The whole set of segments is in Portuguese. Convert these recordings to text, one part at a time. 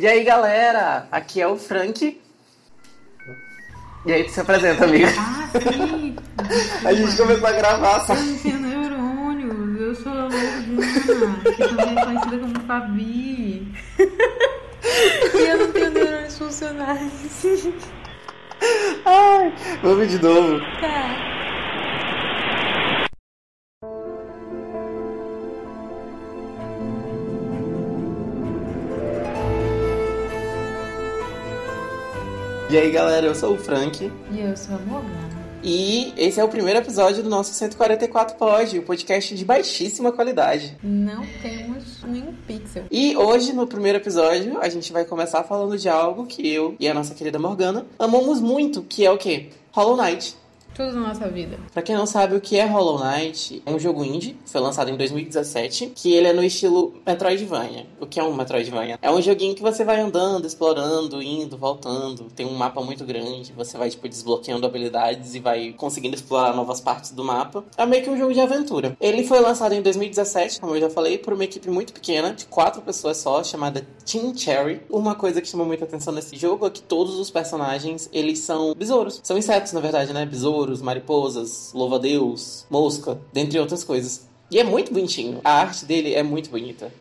E aí, galera? Aqui é o Frank. E aí, tu se apresenta, amiga. Ah, sim! A gente começou a gravar, só. Eu não tenho neurônio. Eu sou a Lorena, que também é conhecida como Fabi. E eu não tenho neurônios funcionais. Ai, vamos de novo. Tá. E aí, galera, eu sou o Frank. E eu sou a Morgana. E esse é o primeiro episódio do nosso 144 Pod, o podcast de baixíssima qualidade. Não temos nenhum pixel. E hoje, no primeiro episódio, a gente vai começar falando de algo que eu e a nossa querida Morgana amamos muito, que é o quê? Hollow Knight. Tudo na nossa vida. Pra quem não sabe o que é Hollow Knight, é um jogo indie, foi lançado em 2017, que ele é no estilo Metroidvania. O que é um Metroidvania? É um joguinho que você vai andando, explorando, indo, voltando. Tem um mapa muito grande, você vai tipo desbloqueando habilidades e vai conseguindo explorar novas partes do mapa. É meio que um jogo de aventura. Ele foi lançado em 2017, como eu já falei, por uma equipe muito pequena, de quatro pessoas só, chamada Team Cherry. Uma coisa que chama muita atenção nesse jogo é que todos os personagens, eles são besouros. São insetos, na verdade, né? Besouros, mariposas, louva-a-Deus, mosca, dentre outras coisas. E é muito bonitinho. A arte dele é muito bonita.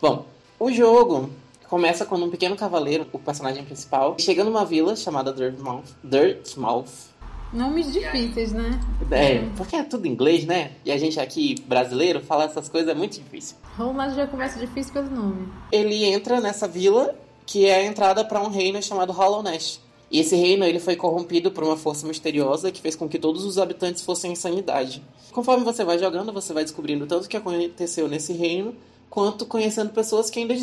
Bom, o jogo começa com um pequeno cavaleiro, o personagem principal, chega numa vila chamada Dirtmouth. Dirtmouth. Nomes difíceis, né? É, porque é tudo em inglês, né? E a gente aqui, brasileiro, falar essas coisas é muito difícil. Knight já começa difícil pelo nome. Ele entra nessa vila, que é a entrada para um reino chamado Hollow Nest. E esse reino ele foi corrompido por uma força misteriosa que fez com que todos os habitantes fossem em sanidade. Conforme você vai jogando, você vai descobrindo tanto o que aconteceu nesse reino, quanto conhecendo pessoas que ainda.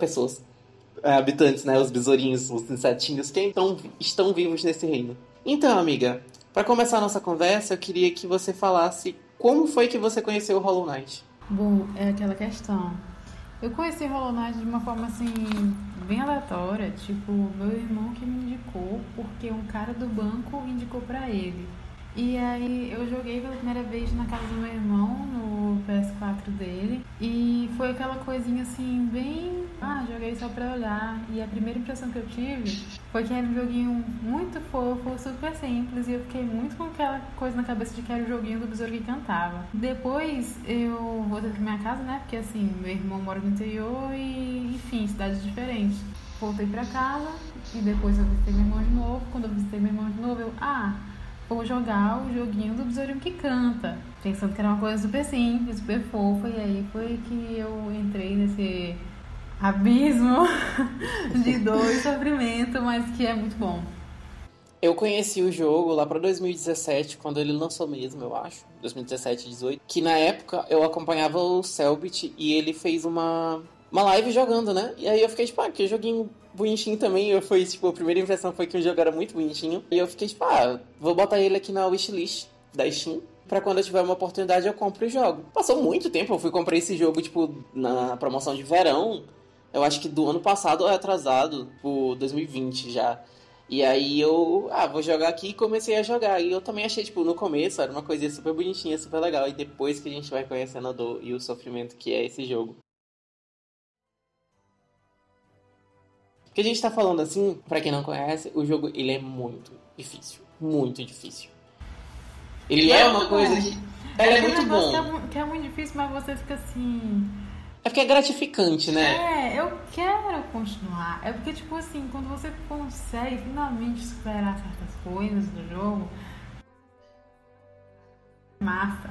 Pessoas. É, habitantes, né? Os besourinhos, os insetinhos que estão, estão vivos nesse reino. Então, amiga, para começar a nossa conversa, eu queria que você falasse como foi que você conheceu o Hollow Knight. Bom, é aquela questão. Eu conheci Hollow Knight de uma forma assim, bem aleatória. Tipo, meu irmão que me indicou, porque um cara do banco indicou pra ele. E aí eu joguei pela primeira vez na casa do meu irmão, no PS4 dele. E foi aquela coisinha assim, bem. Ah, joguei só pra olhar. E a primeira impressão que eu tive foi que era um joguinho muito fofo, super simples. E eu fiquei muito com aquela coisa na cabeça de que era o joguinho do besouro que cantava. Depois eu voltei pra minha casa, né? Porque assim, meu irmão mora no interior e, enfim, cidades diferentes. Voltei pra casa e depois eu visitei meu irmão de novo. Quando eu visitei meu irmão de novo, eu. Ah! Vou jogar o joguinho do besourinho que canta. Pensando que era uma coisa super simples, super fofa. E aí foi que eu entrei nesse abismo de dor e sofrimento, mas que é muito bom. Eu conheci o jogo lá para 2017, quando ele lançou mesmo, eu acho. 2017, 18. Que na época eu acompanhava o Selbit e ele fez uma, uma live jogando, né? E aí eu fiquei tipo, ah, que joguinho bonitinho também. Eu fui, tipo, a primeira impressão foi que o jogo era muito bonitinho. E eu fiquei, tipo, ah, vou botar ele aqui na wishlist da Steam. Pra quando eu tiver uma oportunidade eu compro e jogo. Passou muito tempo, eu fui comprar esse jogo, tipo, na promoção de verão. Eu acho que do ano passado ou atrasado, por 2020 já. E aí eu, ah, vou jogar aqui e comecei a jogar. E eu também achei, tipo, no começo era uma coisinha super bonitinha, super legal. E depois que a gente vai conhecendo a dor e o sofrimento que é esse jogo. Que a gente tá falando assim, para quem não conhece, o jogo ele é muito difícil, muito difícil. Ele é, é uma coisa que ele é, é muito bom. Que é, que é muito difícil, mas você fica assim, é porque é gratificante, né? É, eu quero continuar. É porque, tipo assim, quando você consegue finalmente superar certas coisas do jogo, massa,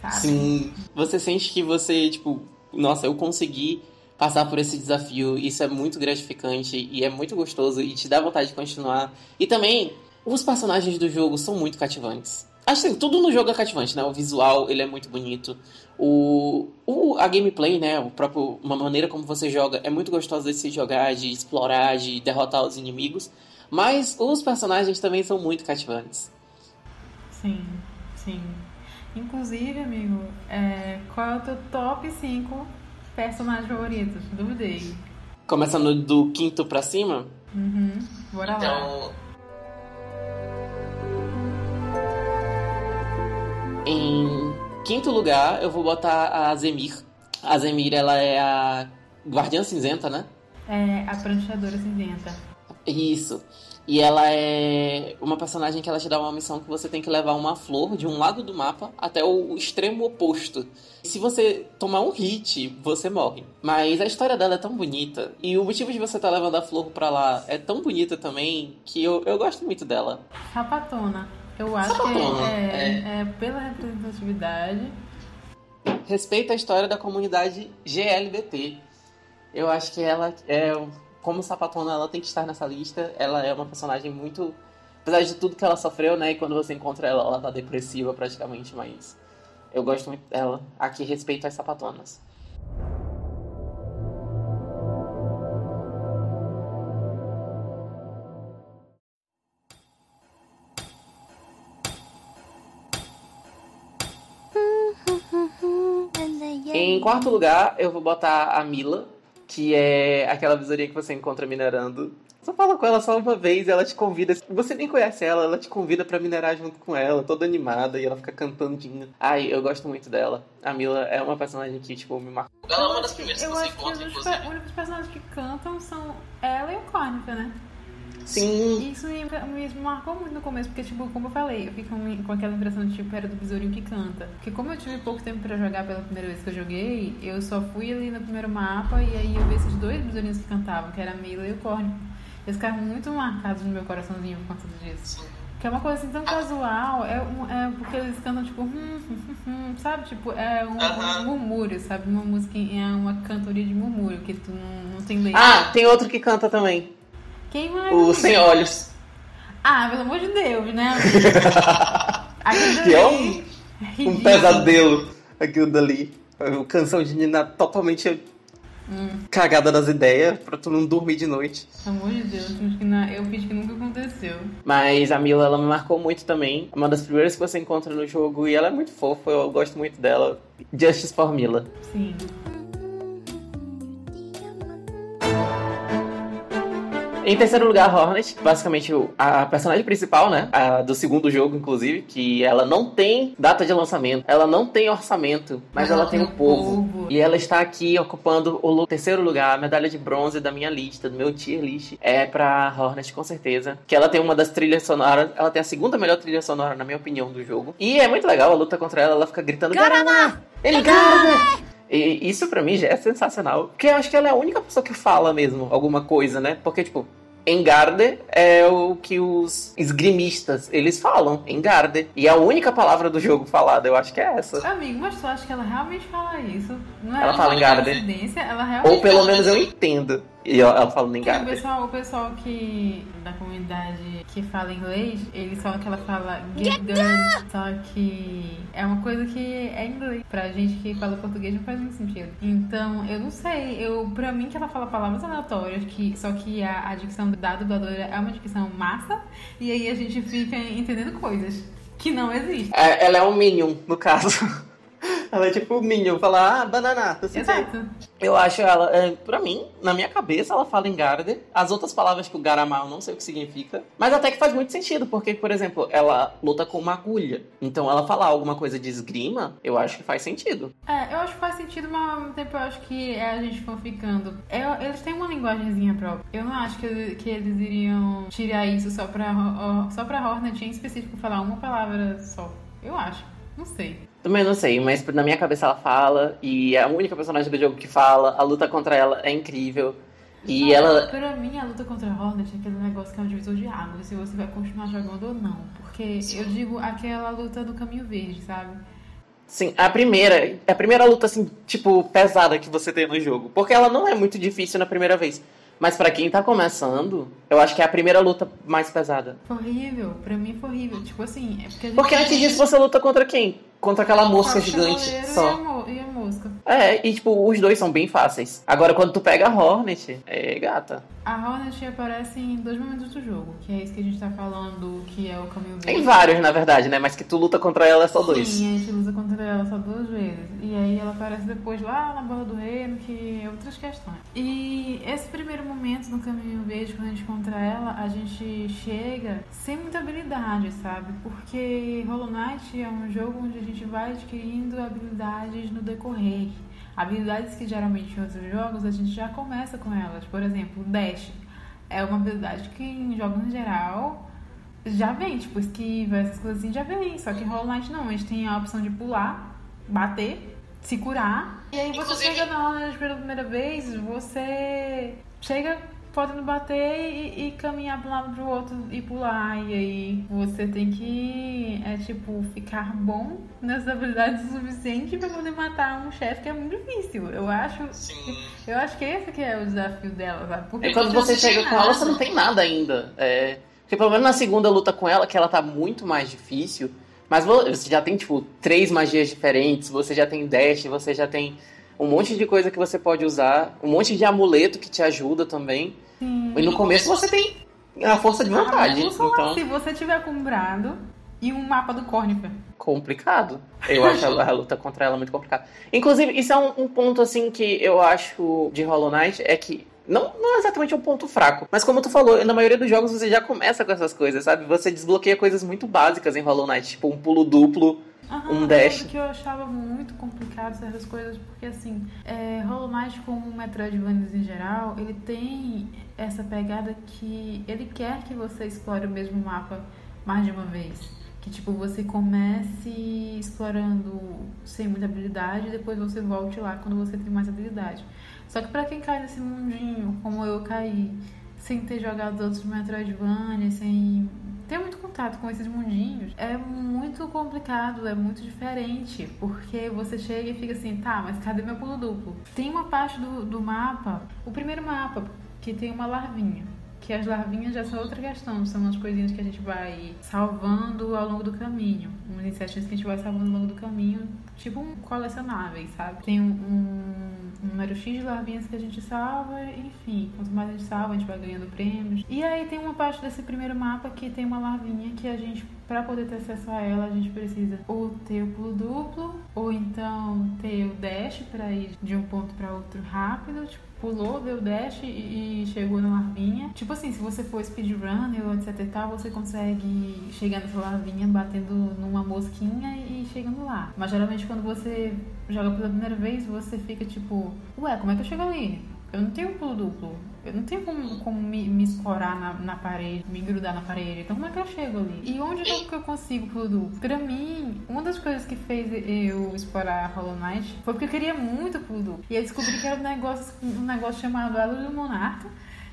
sabe? Sim, você sente que você, tipo, nossa, eu consegui passar por esse desafio. Isso é muito gratificante e é muito gostoso e te dá vontade de continuar. E também, os personagens do jogo são muito cativantes. Acho que tudo no jogo é cativante, né? O visual, ele é muito bonito. O, o, a gameplay, né? O próprio, uma maneira como você joga é muito gostosa de se jogar, de explorar, de derrotar os inimigos. Mas os personagens também são muito cativantes. Sim, sim. Inclusive, amigo, é, qual é o teu top 5 personagens favoritos? Duvidei. Começando do quinto pra cima? Uhum. Bora então... lá. Em quinto lugar, eu vou botar a Zemir. A Zemir, ela é a Guardiã Cinzenta, né? É a prancheadora cinzenta. Isso. E ela é uma personagem que ela te dá uma missão que você tem que levar uma flor de um lado do mapa até o extremo oposto. Se você tomar um hit, você morre. Mas a história dela é tão bonita. E o motivo de você estar tá levando a flor pra lá é tão bonita também que eu, eu gosto muito dela. Sapatona. Eu acho Sapatona, que é, é. é pela representatividade. Respeita a história da comunidade GLBT. Eu acho que ela é como sapatona, ela tem que estar nessa lista. Ela é uma personagem muito. Apesar de tudo que ela sofreu, né? E quando você encontra ela, ela tá depressiva praticamente, mas. Eu gosto muito dela. Aqui respeito as sapatonas. Em quarto lugar, eu vou botar a Mila, que é aquela visourinha que você encontra minerando. Você fala com ela só uma vez, ela te convida. Você nem conhece ela, ela te convida para minerar junto com ela, toda animada, e ela fica cantandinha. Ai, eu gosto muito dela. A Mila é uma personagem que, tipo, me marcou. Ela é uma das primeiras que você encontra, inclusive. Os únicos personagens que cantam são ela e o Córnica, né? Sim. Isso me, me, marcou muito no começo, porque, tipo, como eu falei, eu fico com aquela impressão de, tipo, era do besourinho que canta. Porque como eu tive pouco tempo pra jogar pela primeira vez que eu joguei, eu só fui ali no primeiro mapa e aí eu vi esses dois besourinhos que cantavam, que era a Mila e o Corne. Eles ficaram muito marcados no meu coraçãozinho por conta disso. Que é uma coisa assim tão casual, é, um, é porque eles cantam tipo, hum, hum, hum, hum sabe? Tipo, é um, um, murmúrio, sabe? Uma música, é uma cantoria de murmúrio, que tu não, não tem letra. Ah, tem outro que canta também. Quem mais? O Sem Olhos. Ah, pelo amor de Deus, né? que é um, um pesadelo aquilo dali. Canção de Nina totalmente hum. cagada das ideias pra tu não dormir de noite. Pelo amor de Deus, eu fiz que nunca aconteceu. Mas a Mila, ela me marcou muito também. É uma das primeiras que você encontra no jogo e ela é muito fofa, eu gosto muito dela. Justice for Mila. Sim. Em terceiro lugar, Hornet, basicamente a personagem principal, né? A do segundo jogo, inclusive, que ela não tem data de lançamento, ela não tem orçamento, mas ela, ela tem o povo. povo. E ela está aqui ocupando o terceiro lugar, a medalha de bronze da minha lista, do meu tier list. É pra Hornet, com certeza. Que ela tem uma das trilhas sonoras, ela tem a segunda melhor trilha sonora, na minha opinião, do jogo. E é muito legal a luta contra ela, ela fica gritando: Garama! Ele Garama! E isso para mim já é sensacional. Porque eu acho que ela é a única pessoa que fala mesmo alguma coisa, né? Porque, tipo, Engarde é o que os esgrimistas eles falam, Engarde. E a única palavra do jogo falada, eu acho que é essa. Amigo, mas tu acha que ela realmente fala isso? Não é ela fala Engarde. Ela realmente Ou pelo menos eu entendo. E ela fala nem O pessoal, o pessoal que da comunidade que fala inglês, eles falam que ela fala get good, só que é uma coisa que é inglês. Pra gente que fala português não faz muito sentido. Então, eu não sei, eu pra mim que ela fala palavras aleatórias, que só que a, a dicção da dubladora é uma dicção massa, e aí a gente fica entendendo coisas que não existem. É, ela é um minion, no caso. Ela é tipo o Minion, fala, ah, banana. Assim, Exato. Eu acho ela, é, pra mim, na minha cabeça, ela fala em Garde. As outras palavras que o Garamar eu não sei o que significa. Mas até que faz muito sentido, porque, por exemplo, ela luta com uma agulha. Então ela falar alguma coisa de esgrima, eu acho que faz sentido. É, eu acho que faz sentido, mas ao mesmo tempo eu acho que é a gente ficando. Eu, eles têm uma linguagemzinha própria. Eu não acho que, que eles iriam tirar isso só pra, só pra Hornet em específico falar uma palavra só. Eu acho. Não sei. Também não sei, mas na minha cabeça ela fala, e é a única personagem do jogo que fala, a luta contra ela é incrível. E não, ela. Pra mim, a luta contra a Hornet é aquele negócio que é um divisor de águas, se você vai continuar jogando ou não. Porque eu digo aquela luta do caminho verde, sabe? Sim, a primeira, a primeira luta, assim, tipo, pesada que você tem no jogo. Porque ela não é muito difícil na primeira vez. Mas para quem tá começando, eu acho que é a primeira luta mais pesada. Foi horrível, pra mim foi horrível. Tipo assim, é porque. Porque antes disso você luta contra quem? Contra aquela mosca gigante só. E a, mosca. É, e tipo, os dois são bem fáceis. Agora, quando tu pega a Hornet, é gata. A Hornet aparece em dois momentos do jogo, que é isso que a gente tá falando, que é o caminho verde. Tem vários, na verdade, né? Mas que tu luta contra ela é só dois. Sim, a gente luta contra ela só duas vezes. E aí ela aparece depois lá na Borra do Reino, que é outras questões. E esse primeiro momento no caminho verde, quando a gente encontra ela, a gente chega sem muita habilidade, sabe? Porque Hollow Knight é um jogo onde a gente vai adquirindo habilidades no decorrer. Habilidades que geralmente em outros jogos a gente já começa com elas. Por exemplo, Dash é uma habilidade que em jogos em geral já vem, tipo, esquiva, essas coisas assim já vem. Só que em Hollow Knight não, a gente tem a opção de pular, bater, se curar. E aí você Inclusive... chega na hora pela primeira vez, você chega podendo bater e, e caminhar para um lado pro outro e pular. E aí você tem que, é tipo, ficar bom nessas habilidades o suficiente para poder matar um chefe que é muito difícil. Eu acho. Sim. Eu acho que esse que é o desafio dela, sabe? Porque é quando você chega com ela, você não tem nada ainda. É. Porque pelo menos na segunda luta com ela, que ela tá muito mais difícil. Mas você já tem, tipo, três magias diferentes, você já tem dash, você já tem um monte de coisa que você pode usar, um monte de amuleto que te ajuda também. Sim. E no começo você tem a força de vontade. então... Se você tiver comprado e um mapa do Cornifer. Complicado. Eu acho a, a, luta contra ela muito complicada. Inclusive, isso é um, um, ponto assim que eu acho de Hollow Knight, é que não, não é exatamente um ponto fraco, mas como tu falou, na maioria dos jogos você já começa com essas coisas, sabe? Você desbloqueia coisas muito básicas em Hollow Knight, tipo um pulo duplo Aham, um dash. que eu achava muito complicado certas coisas, porque assim, é, Hollow Knight como Metroidvania em geral, ele tem essa pegada que ele quer que você explore o mesmo mapa mais de uma vez. Que tipo, você comece explorando sem muita habilidade e depois você volte lá quando você tem mais habilidade. Só que para quem cai nesse mundinho, como eu caí, sem ter jogado outros Metroidvania, sem ter muito contato com esses mundinhos é muito complicado, é muito diferente, porque você chega e fica assim, tá, mas cadê meu pulo duplo? Tem uma parte do, do mapa, o primeiro mapa, que tem uma larvinha que as larvinhas já são outra questão, são umas coisinhas que a gente vai salvando ao longo do caminho, umas insetinhos que a gente vai salvando ao longo do caminho, tipo um colecionáveis, sabe? Tem um, um, número X de larvinhas que a gente salva, enfim, quanto mais a gente salva, a gente vai ganhando prêmios. E aí tem uma parte desse primeiro mapa que tem uma larvinha que a gente, para poder ter acesso a ela, a gente precisa ou ter o pulo duplo, ou então ter o dash para ir de um ponto para outro rápido, tipo, pulou, deu dash e, chegou na larvinha. Tipo assim, se você for speedrunner ou etc e tal, você consegue chegar nessa larvinha batendo numa mosquinha e chegando lá. Mas geralmente quando você joga pela primeira vez, você fica tipo, ué, como é que eu chego ali? Eu não tenho pulo duplo. Eu não tenho como, como me, me escorar na, na, parede, me grudar na parede. Então como é que eu chego ali? E onde é que eu consigo pulo duplo? Pra mim, uma das coisas que fez eu explorar Hollow Knight foi porque eu queria muito pulo duplo. E aí descobri que era um negócio, um negócio chamado Elo do Monarca.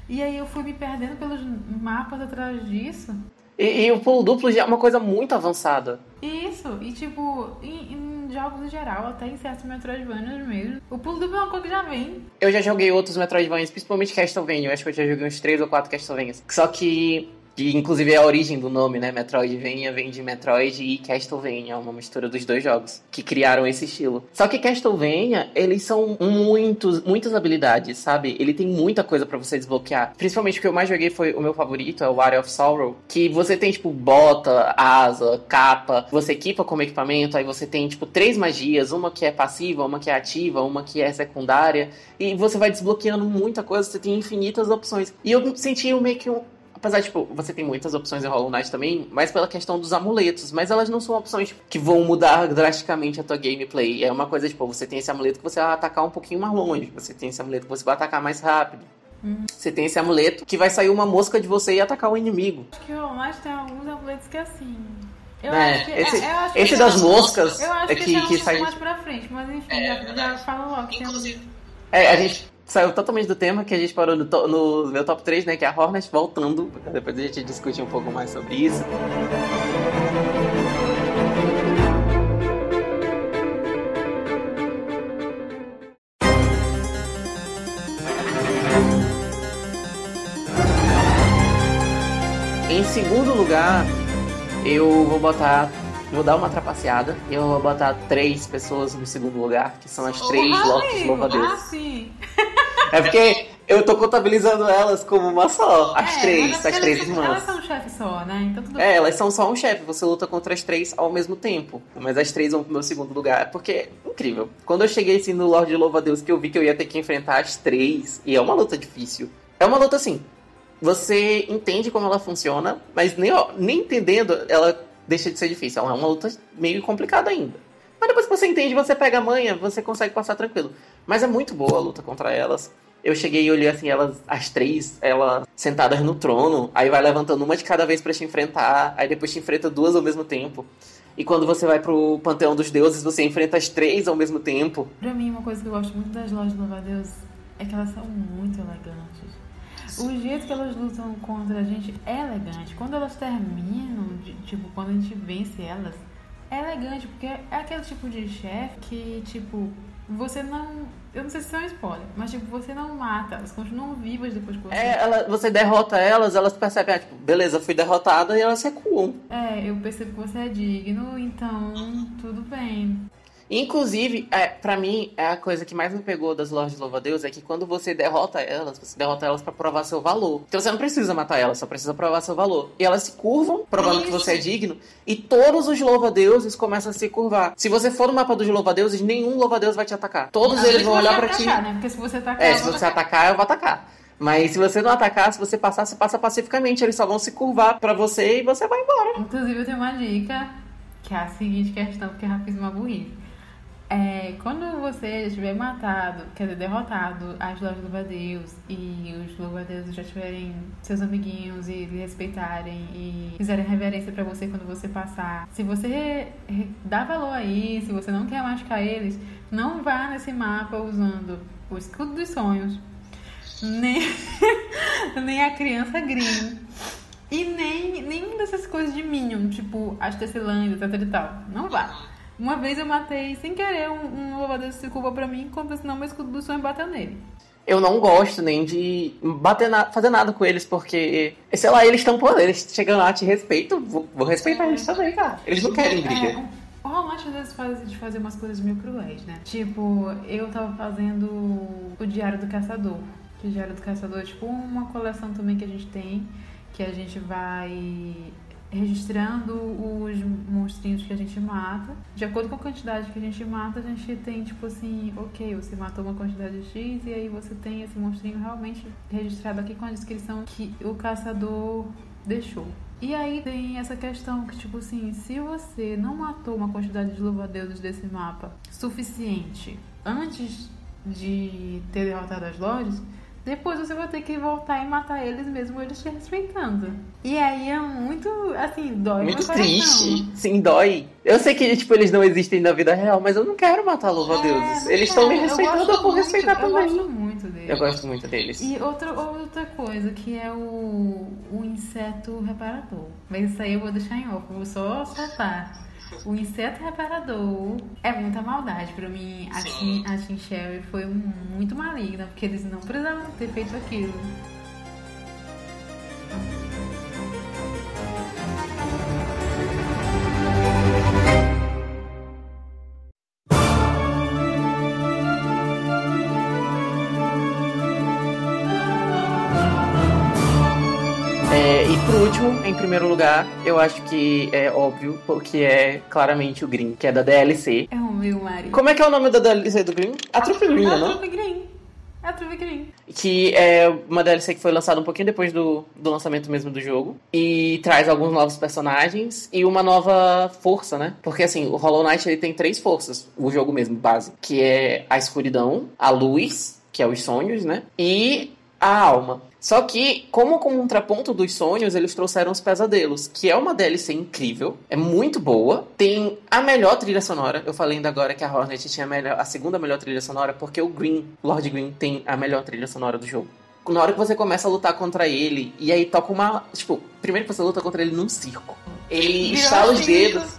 E aí eu fui me perdendo pelos mapas atrás disso. E, e o pulo duplo já é uma coisa muito avançada. Isso, e tipo, em, em jogos em geral, até em certos Metroidvanias mesmo, o pulo duplo é uma coisa que já vem. Eu já joguei outros Metroidvanias, principalmente Castlevania, eu acho que eu já joguei uns 3 ou 4 Castlevanias. Só que que inclusive é a origem do nome, né? Metroidvania vem de Metroid e Castlevania, uma mistura dos dois jogos que criaram esse estilo. Só que Castlevania, eles são muitos, muitas habilidades, sabe? Ele tem muita coisa para você desbloquear. Principalmente o que eu mais joguei foi o meu favorito, é o Water of Sorrow, que você tem tipo bota, asa, capa, você equipa como equipamento, aí você tem tipo três magias, uma que é passiva, uma que é ativa, uma que é secundária, e você vai desbloqueando muita coisa, você tem infinitas opções. E eu senti meio que um Apesar, tipo, você tem muitas opções em Hollow Knight também, mas pela questão dos amuletos. Mas elas não são opções que vão mudar drasticamente a tua gameplay. É uma coisa, tipo, você tem esse amuleto que você vai atacar um pouquinho mais longe. Você tem esse amuleto que você vai atacar mais rápido. Hum. Você tem esse amuleto que vai sair uma mosca de você e atacar o inimigo. Acho que o Hollow Knight tem alguns amuletos que é assim. Eu é, acho que, esse, é, eu acho esse que das moscas eu acho é que, que, que sai mais pra frente, mas enfim, é, já, já falo logo. Inclusive. É, a gente saiu totalmente do tema que a gente parou no, no, meu top 3, né? Que é a Hornet voltando. Depois a gente discute um pouco mais sobre isso. Em segundo lugar, eu vou botar. Vou dar uma trapaceada. Eu vou botar três pessoas no segundo lugar, que são as três oh, Louva-Deus. Ah, sim! É porque eu tô contabilizando elas como uma só. As é, três, as três irmãs. Elas são um chefe só, né? Então tudo É, elas são só um chefe. Você luta contra as três ao mesmo tempo. Mas as três vão pro meu segundo lugar. Porque é incrível. Quando eu cheguei assim no Lorde Louva Deus, que eu vi que eu ia ter que enfrentar as três. E é uma luta difícil. É uma luta assim. Você entende como ela funciona, mas nem, ó, nem entendendo, ela deixa de ser difícil. Ela é uma luta meio complicada ainda. Mas depois que você entende, você pega a manha, você consegue passar tranquilo. Mas é muito boa a luta contra elas. Eu cheguei e olhei assim, elas, as três, elas sentadas no trono, aí vai levantando uma de cada vez para te enfrentar, aí depois te enfrenta duas ao mesmo tempo. E quando você vai pro Panteão dos Deuses, você enfrenta as três ao mesmo tempo. Pra mim, uma coisa que eu gosto muito das lojas de louva-a-Deus é que elas são muito elegantes. O jeito que elas lutam contra a gente é elegante. Quando elas terminam, tipo, quando a gente vence elas, é elegante, porque é aquele tipo de chefe que, tipo, você não. Eu não sei se é um spoiler, mas tipo, você não mata, elas continuam vivas depois que você. É, ela, você derrota elas, elas percebem, ah, tipo, beleza, fui derrotada e elas recuam. É, eu percebo que você é digno, então tudo bem. Inclusive, é, para mim, é a coisa que mais me pegou das lojas de louva-a-Deus é que quando você derrota elas, você derrota elas para provar seu valor. Então você não precisa matar elas, só precisa provar seu valor. E elas se curvam, provando que você é digno, e todos os louva-deuses começam a se curvar. Se você for no mapa dos louva-deuses, nenhum louva-deus vai te atacar. Todos eles vão olhar para ti. Né? Porque se você atacar, é, se você atacar. atacar, eu vou atacar. Mas se você não atacar, se você passar, você passa pacificamente. Eles só vão se curvar para você e você vai embora. Inclusive, eu tenho uma dica, que é a seguinte questão, porque eu já fiz uma burrice. É, quando você estiver matado, quer dizer, derrotado as lojas do Deus e os louva-a-Deus já tiverem seus amiguinhos e lhe respeitarem e fizerem reverência para você quando você passar, se você dá valor aí, se você não quer machucar eles, não vá nesse mapa usando o escudo dos sonhos, nem, nem a criança Green. E nem nenhuma dessas coisas de Minion, tipo as tecelãs, etc e tal. Não vá. Uma vez eu matei sem querer um, um louva-a-Deus se curva pra mim, quando senão meu escudo do sonho bateu nele. Eu não gosto nem de bater na, fazer nada com eles, porque, sei lá, eles estão por eles chegam lá, te respeito, vou, vou respeitar eles também, cara. Eles não querem briga. É, o Rolante às vezes faz de fazer umas coisas meio cruéis, né? Tipo, eu tava fazendo o Diário do Caçador. Que o Diário do Caçador é tipo uma coleção também que a gente tem, que a gente vai registrando os monstrinhos que a gente mata. De acordo com a quantidade que a gente mata, a gente tem tipo assim, ok, você matou uma quantidade X e aí você tem esse monstrinho realmente registrado aqui com a descrição que o caçador deixou. E aí tem essa questão que, tipo assim, se você não matou uma quantidade de louva-deuses desse mapa suficiente antes de ter derrotado as lojas, depois você vai ter que voltar e matar eles mesmo eles te respeitando. E aí é muito, assim, dói Muito triste. Sim, dói. Eu sei que, tipo, eles não existem na vida real, mas eu não quero matar louva-deuses. É, eles estão me respeitando, eu vou respeitar também. Eu gosto muito deles. Eu gosto muito deles. E outra, outra coisa, que é o, o inseto reparador. Mas isso aí eu vou deixar em off, vou só soltar. O inseto reparador é muita maldade pra mim. A Tim, a Tim Sherry foi muito maligna, porque eles não precisavam ter feito aquilo. Último, em primeiro lugar, eu acho que é óbvio, porque é claramente o Green, que é da DLC. É o meu Mario. Como é que é o nome da DLC do Green? A Trupe Green, não? A Trupe Green. A Trupe Green. Que é uma DLC que foi lançada um pouquinho depois do, do lançamento mesmo do jogo. E traz alguns novos personagens e uma nova força, né? Porque assim, o Hollow Knight ele tem três forças, o jogo mesmo, base. Que é a escuridão, a luz, que é os sonhos, né? E a alma. Só que, como contraponto dos sonhos, eles trouxeram os pesadelos, que é uma DLC incrível, é muito boa, tem a melhor trilha sonora. Eu falei ainda agora que a Hornet tinha a, melhor, a segunda melhor trilha sonora, porque o Green, Lord Green, tem a melhor trilha sonora do jogo. Na hora que você começa a lutar contra ele, e aí toca uma. Tipo, primeiro que você luta contra ele num circo. Ele estala os dedos.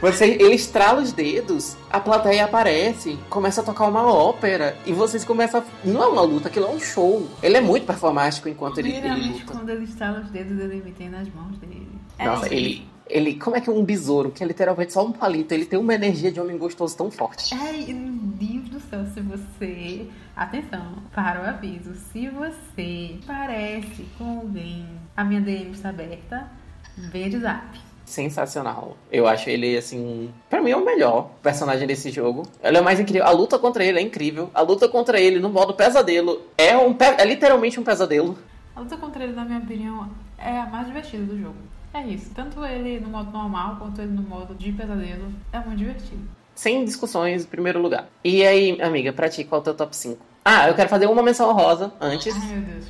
Você, ele estrala os dedos, a plateia aparece, começa a tocar uma ópera e vocês começam a... Não é uma luta, aquilo é um show. Ele é muito performático enquanto ele, ele luta. quando ele estrala os dedos, ele me tem nas mãos dele. É Nossa, é ele, ele. Como é que é um besouro, que é literalmente só um palito, ele tem uma energia de homem gostoso tão forte. Ai, meu Deus do céu, se você. Atenção, para o aviso. Se você parece com alguém, a minha DM está aberta, de zap sensacional. Eu acho ele, assim, para mim é o melhor personagem desse jogo. Ele é o mais incrível. A luta contra ele é incrível. A luta contra ele no modo pesadelo é, um, é literalmente um pesadelo. A luta contra ele, na minha opinião, é a mais divertida do jogo. É isso. Tanto ele no modo normal quanto ele no modo de pesadelo é muito divertido. sem discussões, em primeiro lugar. E aí, amiga, pra ti, qual é o teu top 5? Ah, eu quero fazer uma menção rosa antes. Ai, meu Deus.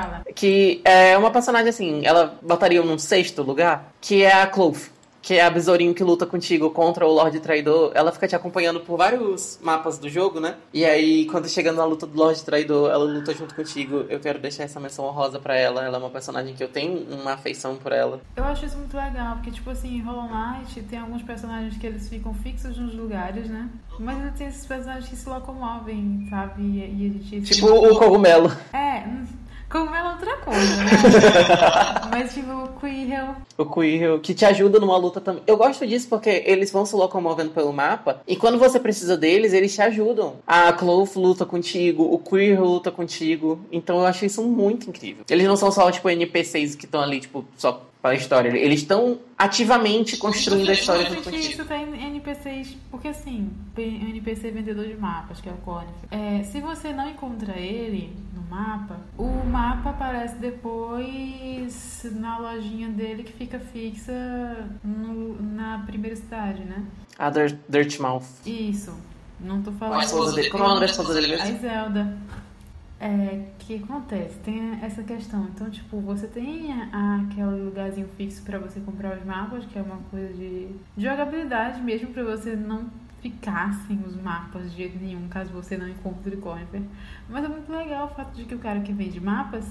Fala. Que é uma personagem assim, ela botaria num sexto lugar, que é a Clove que é a besourinho que luta contigo contra o Lorde Traidor, ela fica te acompanhando por vários mapas do jogo, né? E aí, quando chegando na luta do Lorde Traidor, ela luta junto contigo. Eu quero deixar essa menção honrosa pra ela. Ela é uma personagem que eu tenho uma afeição por ela. Eu acho isso muito legal, porque, tipo assim, em Hollow Knight tem alguns personagens que eles ficam fixos nos lugares, né? Mas ainda tem esses personagens que se locomovem, sabe? E, e a gente. Tipo o cogumelo. É, Cogumelo é outra coisa, né? Mas tipo, o Quirrell. O Quirrell, que te ajuda numa luta também. Eu gosto disso porque eles vão se locomovendo pelo mapa e quando você precisa deles, eles te ajudam. A Clove luta contigo, o Quirrell luta contigo. Então eu acho isso muito incrível. Eles não são só, tipo, NPCs que estão ali, tipo, só a história. Eles estão ativamente construindo a história junto contigo. Isso tem NPCs, porque assim, NPC vendedor de mapas, que é o Conif. É, se você não encontra ele no mapa, o mapa aparece depois na lojinha dele que fica fixa no, na primeira cidade, né? A Dirt, Dirtmouth. Isso. Não tô falando. Como é o nome da esposa dele mesmo? A Zelda. É, que acontece? Tem essa questão. Então, tipo, você tem aquele lugarzinho fixo para você comprar os mapas, que é uma coisa de jogabilidade mesmo, para você não ficar sem os mapas de jeito nenhum, caso você não encontre o Conifer. Mas é muito legal o fato de que o cara que vende mapas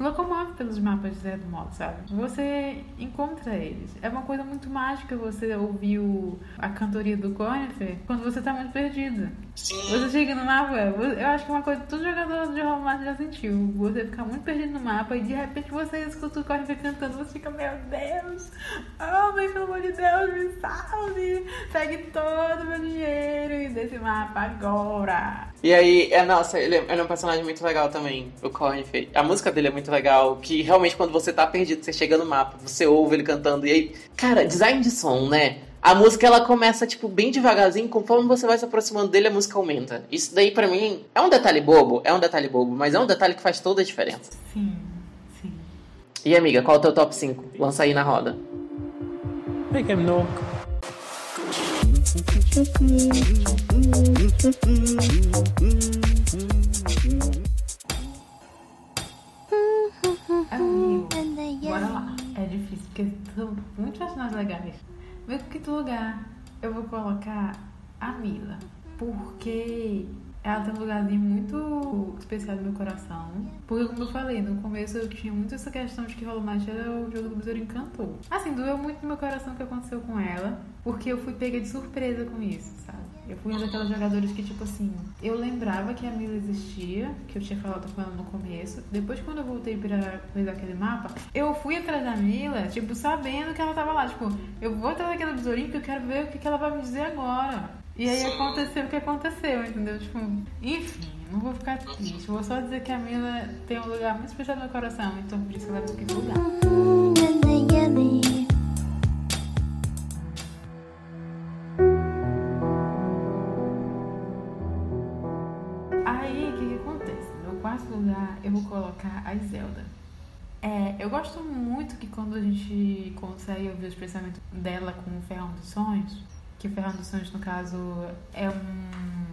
locomove pelos mapas de certo modo, sabe? Você encontra eles. É uma coisa muito mágica você ouvir o, a cantoria do Conifer quando você tá muito perdido. Sim. Você chega no mapa, eu acho que é uma coisa que todo jogador de Hallmark já sentiu. Você ficar muito perdido no mapa e de repente você escuta o Conifer cantando, você fica, meu Deus, oh, mas pelo amor de Deus, me salve! Pegue todo o meu dinheiro e desse mapa agora! E aí, é, nossa, ele é, ele é um personagem muito legal também, o Cornfey. A música dele é muito legal, que realmente quando você tá perdido, você chega no mapa, você ouve ele cantando, e aí, cara, design de som, né? A música ela começa tipo bem devagarzinho, conforme você vai se aproximando dele, a música aumenta. Isso daí para mim é um detalhe bobo, é um detalhe bobo, mas é um detalhe que faz toda a diferença. Sim, sim. E amiga, qual é o teu top 5? Lança aí na roda. Make him know. Amigo, bora lá. É difícil, porque são muitos personagens legais. Vê que quinto lugar eu vou colocar a Mila. Porque ela tem um lugarzinho muito especial no meu coração. Porque, como eu falei, no começo eu tinha muito essa questão de que Hollow Knight era o jogo do Besouro Encantou. Assim, doeu muito no meu coração o que aconteceu com ela. Porque eu fui pega de surpresa com isso, sabe? Eu fui um daquelas jogadores que, tipo assim, eu lembrava que a Mila existia, que eu tinha falado com ela no começo. Depois, quando eu voltei pra fazer aquele mapa, eu fui atrás da Mila, tipo, sabendo que ela tava lá. Tipo, eu vou atrás daquele besourinho que eu quero ver o que, que ela vai me dizer agora. E aí aconteceu o que aconteceu, entendeu? Tipo, enfim, não vou ficar triste. Vou só dizer que a Mila tem um lugar muito especial no meu coração, então por isso ela é do quinto lugar. Eu vou colocar a Zelda. É, eu gosto muito que quando a gente consegue ouvir os pensamentos dela com o Ferrão dos Sonhos, que o Ferrão dos Sonhos, no caso, é um.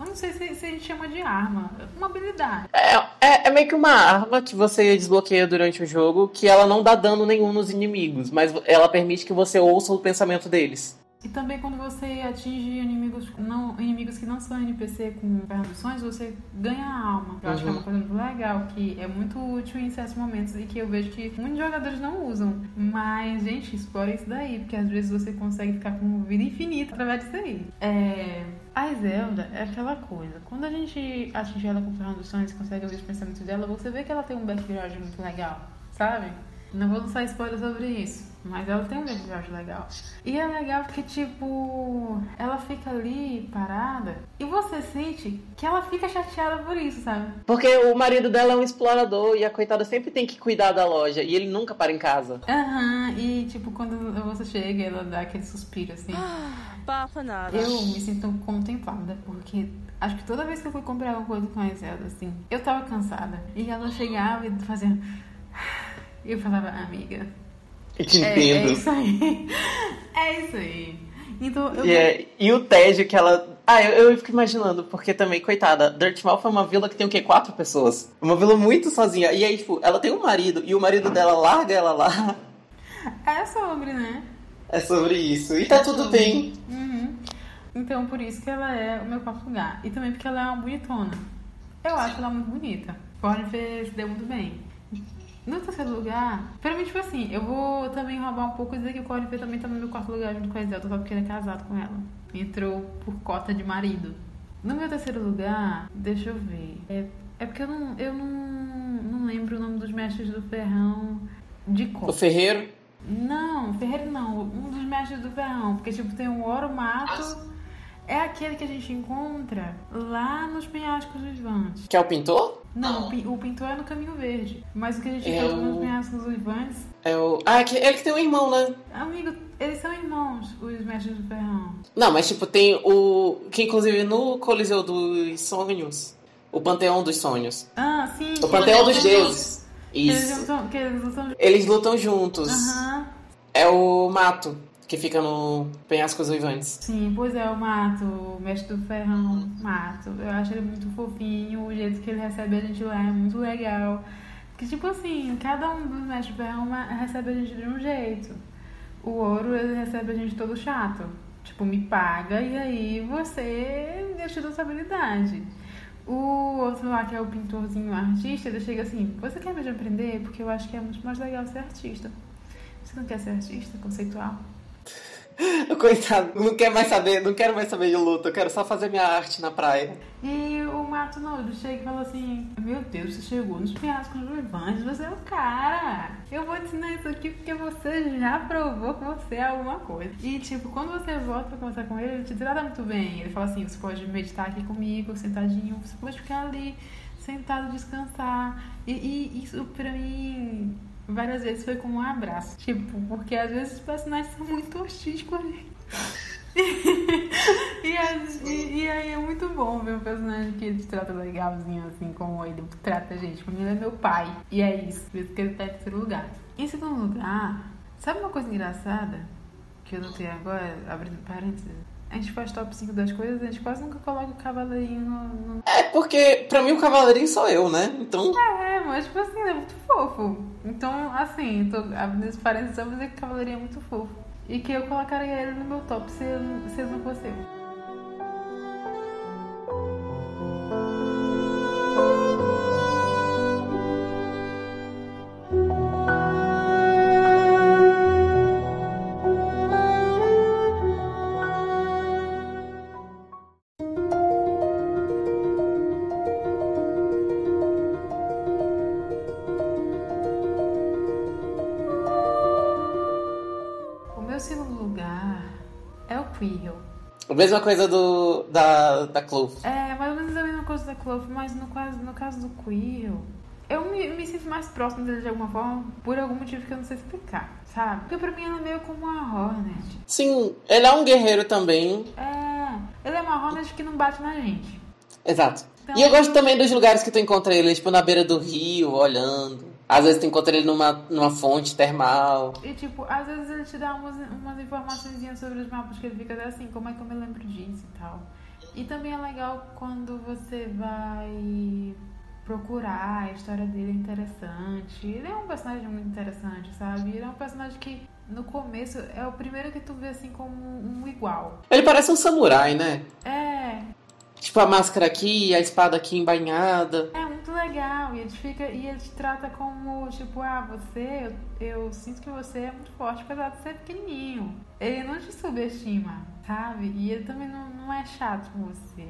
Eu não sei se, se, a gente chama de arma, uma habilidade. É, é, é, meio que uma arma que você desbloqueia durante o jogo, que ela não dá dano nenhum nos inimigos, mas ela permite que você ouça o pensamento deles. E também quando você atinge inimigos, não, inimigos que não são NPC com permissões, você ganha alma. Eu uhum. acho que é uma uhum. coisa muito legal, que é muito útil em certos momentos e que eu vejo que muitos jogadores não usam. Mas, gente, explora isso daí, porque às vezes você consegue ficar com vida infinita através disso aí. É... A Zelda é aquela coisa. Quando a gente atinge ela com permissões e consegue ouvir os pensamentos dela, você vê que ela tem um background muito legal, sabe? Não vou lançar spoiler sobre isso. Mas ela tem um episódio legal. E é legal porque, tipo, ela fica ali parada e você sente que ela fica chateada por isso, sabe? Porque o marido dela é um explorador e a coitada sempre tem que cuidar da loja e ele nunca para em casa. Aham, uhum, e tipo, quando você chega, ela dá aquele suspiro assim. Papo nada. Eu me sinto contemplada porque acho que toda vez que eu fui comprar alguma coisa com a Zelda, assim, eu tava cansada. E ela chegava e fazia. E eu falava, amiga, eu te entendo. É, é isso aí. É isso aí. Então, eu... E, é, e o tédio que ela. Ah, eu, eu fico imaginando, porque também, coitada, Dirtmouth é uma vila que tem o quê? Quatro pessoas. Uma vila muito sozinha. E aí, tipo, ela tem um marido, e o marido dela larga ela lá. É sobre, né? É sobre isso. E tá tudo bem. Uhum. Então, por isso que ela é o meu quarto lugar. E também porque ela é uma bonitona. Eu acho ela muito bonita. Pode ver se deu muito bem. No terceiro lugar, pra mim, tipo assim, eu vou também roubar um pouco e dizer que o Corey também tá no meu quarto lugar junto com a Zelda, só porque ele é casado com ela. Entrou por cota de marido. No meu terceiro lugar, deixa eu ver. É, é porque eu não, eu não, não lembro o nome dos mestres do ferrão de cor. O Ferreiro? Não, Ferreiro não. Um dos mestres do ferrão. Porque, tipo, tem o Oro Mato. É aquele que a gente encontra lá nos penhascos dos Vantes. Que é o pintor? Não, o pi- o pintor é no Caminho Verde. Mas o que a gente É encontra o- nos penhascos dos Vantes... É o. Ah, é que- ele que tem um irmão, né? Amigo, eles são irmãos, os mestres do ferrão. Não, mas tipo, tem o. Que inclusive no Coliseu dos Sonhos. O Panteão dos Sonhos. Ah, sim. O Panteão dos Deuses. Isso. eles lutam... Eles lutam juntos. Aham. É o Mato, que fica no Penhascos Uivantes. Sim, pois é, o Mato, o mestre do ferrão, Mato. Eu acho ele muito fofinho, o jeito que ele recebe a gente lá é muito legal. Que tipo assim, cada um dos mestres do ferrão recebe a gente de um jeito. O ouro, ele recebe a gente todo chato. Tipo, me paga e aí você deixa da sua habilidade. O outro lá, que é o pintorzinho artista, ele chega assim, você quer me aprender? Porque eu acho que é muito mais legal ser artista. Você não quer ser artista conceitual? Coitado, não quer mais saber, não quero mais saber de luta, eu quero só fazer minha arte na praia. E o Mato ele chega e fala assim: Meu Deus, você chegou nos penhascos do Ivantes, você é o cara. Eu vou ensinar isso aqui porque você já provou que você é alguma coisa. E tipo, quando você volta pra conversar com ele, ele te trata muito bem. Ele fala assim: Você pode meditar aqui comigo, sentadinho, você pode ficar ali, sentado, descansar. E, e isso pra mim. Várias vezes foi como um abraço. Tipo, porque às vezes os personagens são muito hostis com a gente. E, e- e aí é muito bom ver um personagem que ele trata legalzinho, assim, como ele trata a gente. Mim, ele é meu pai. E é isso, por isso que ele tá em terceiro lugar. Em segundo lugar, sabe uma coisa engraçada que eu notei agora, abrindo parênteses? A gente faz top 5 das coisas, a gente quase nunca coloca o cavaleirinho no. no... É porque, pra mim, o cavaleirinho sou eu, né? Então. É, mas tipo assim, ele é muito fofo. Então, assim, tô abrindo parênteses só pra dizer que o cavaleirinho é muito fofo. E que eu colocaria ele no meu top se, se não fosse eu. A mesma coisa do. da, da Clove. É, mais ou menos a mesma coisa da Clove, mas no caso, no caso do Quirrell, eu me, me sinto mais próximo dele de alguma forma, por algum motivo que eu não sei explicar, sabe? Porque pra mim ela é meio como uma Hornet. Sim, ele é um guerreiro também. É, ele é uma Hornet que não bate na gente. Exato. Então- E eu gosto também dos lugares que tu encontra ele, tipo, na beira do rio, olhando. Às vezes tu encontra ele numa, numa fonte termal. E tipo, às vezes ele te dá umas, umas informações sobre os mapas que ele fica até assim, como é que eu me lembro disso e tal. E também é legal quando você vai procurar, a história dele é interessante. Ele é um personagem muito interessante, sabe? Ele é um personagem que no começo é o primeiro que tu vê assim como um igual. Ele parece um samurai, né? É, Tipo, a máscara aqui, a espada aqui embainhada. É muito legal e ele fica e ele te trata como tipo, ah, você, eu, eu sinto que você é muito forte apesar de ser pequenininho. Ele não te subestima, sabe? E ele também não, não é chato com você.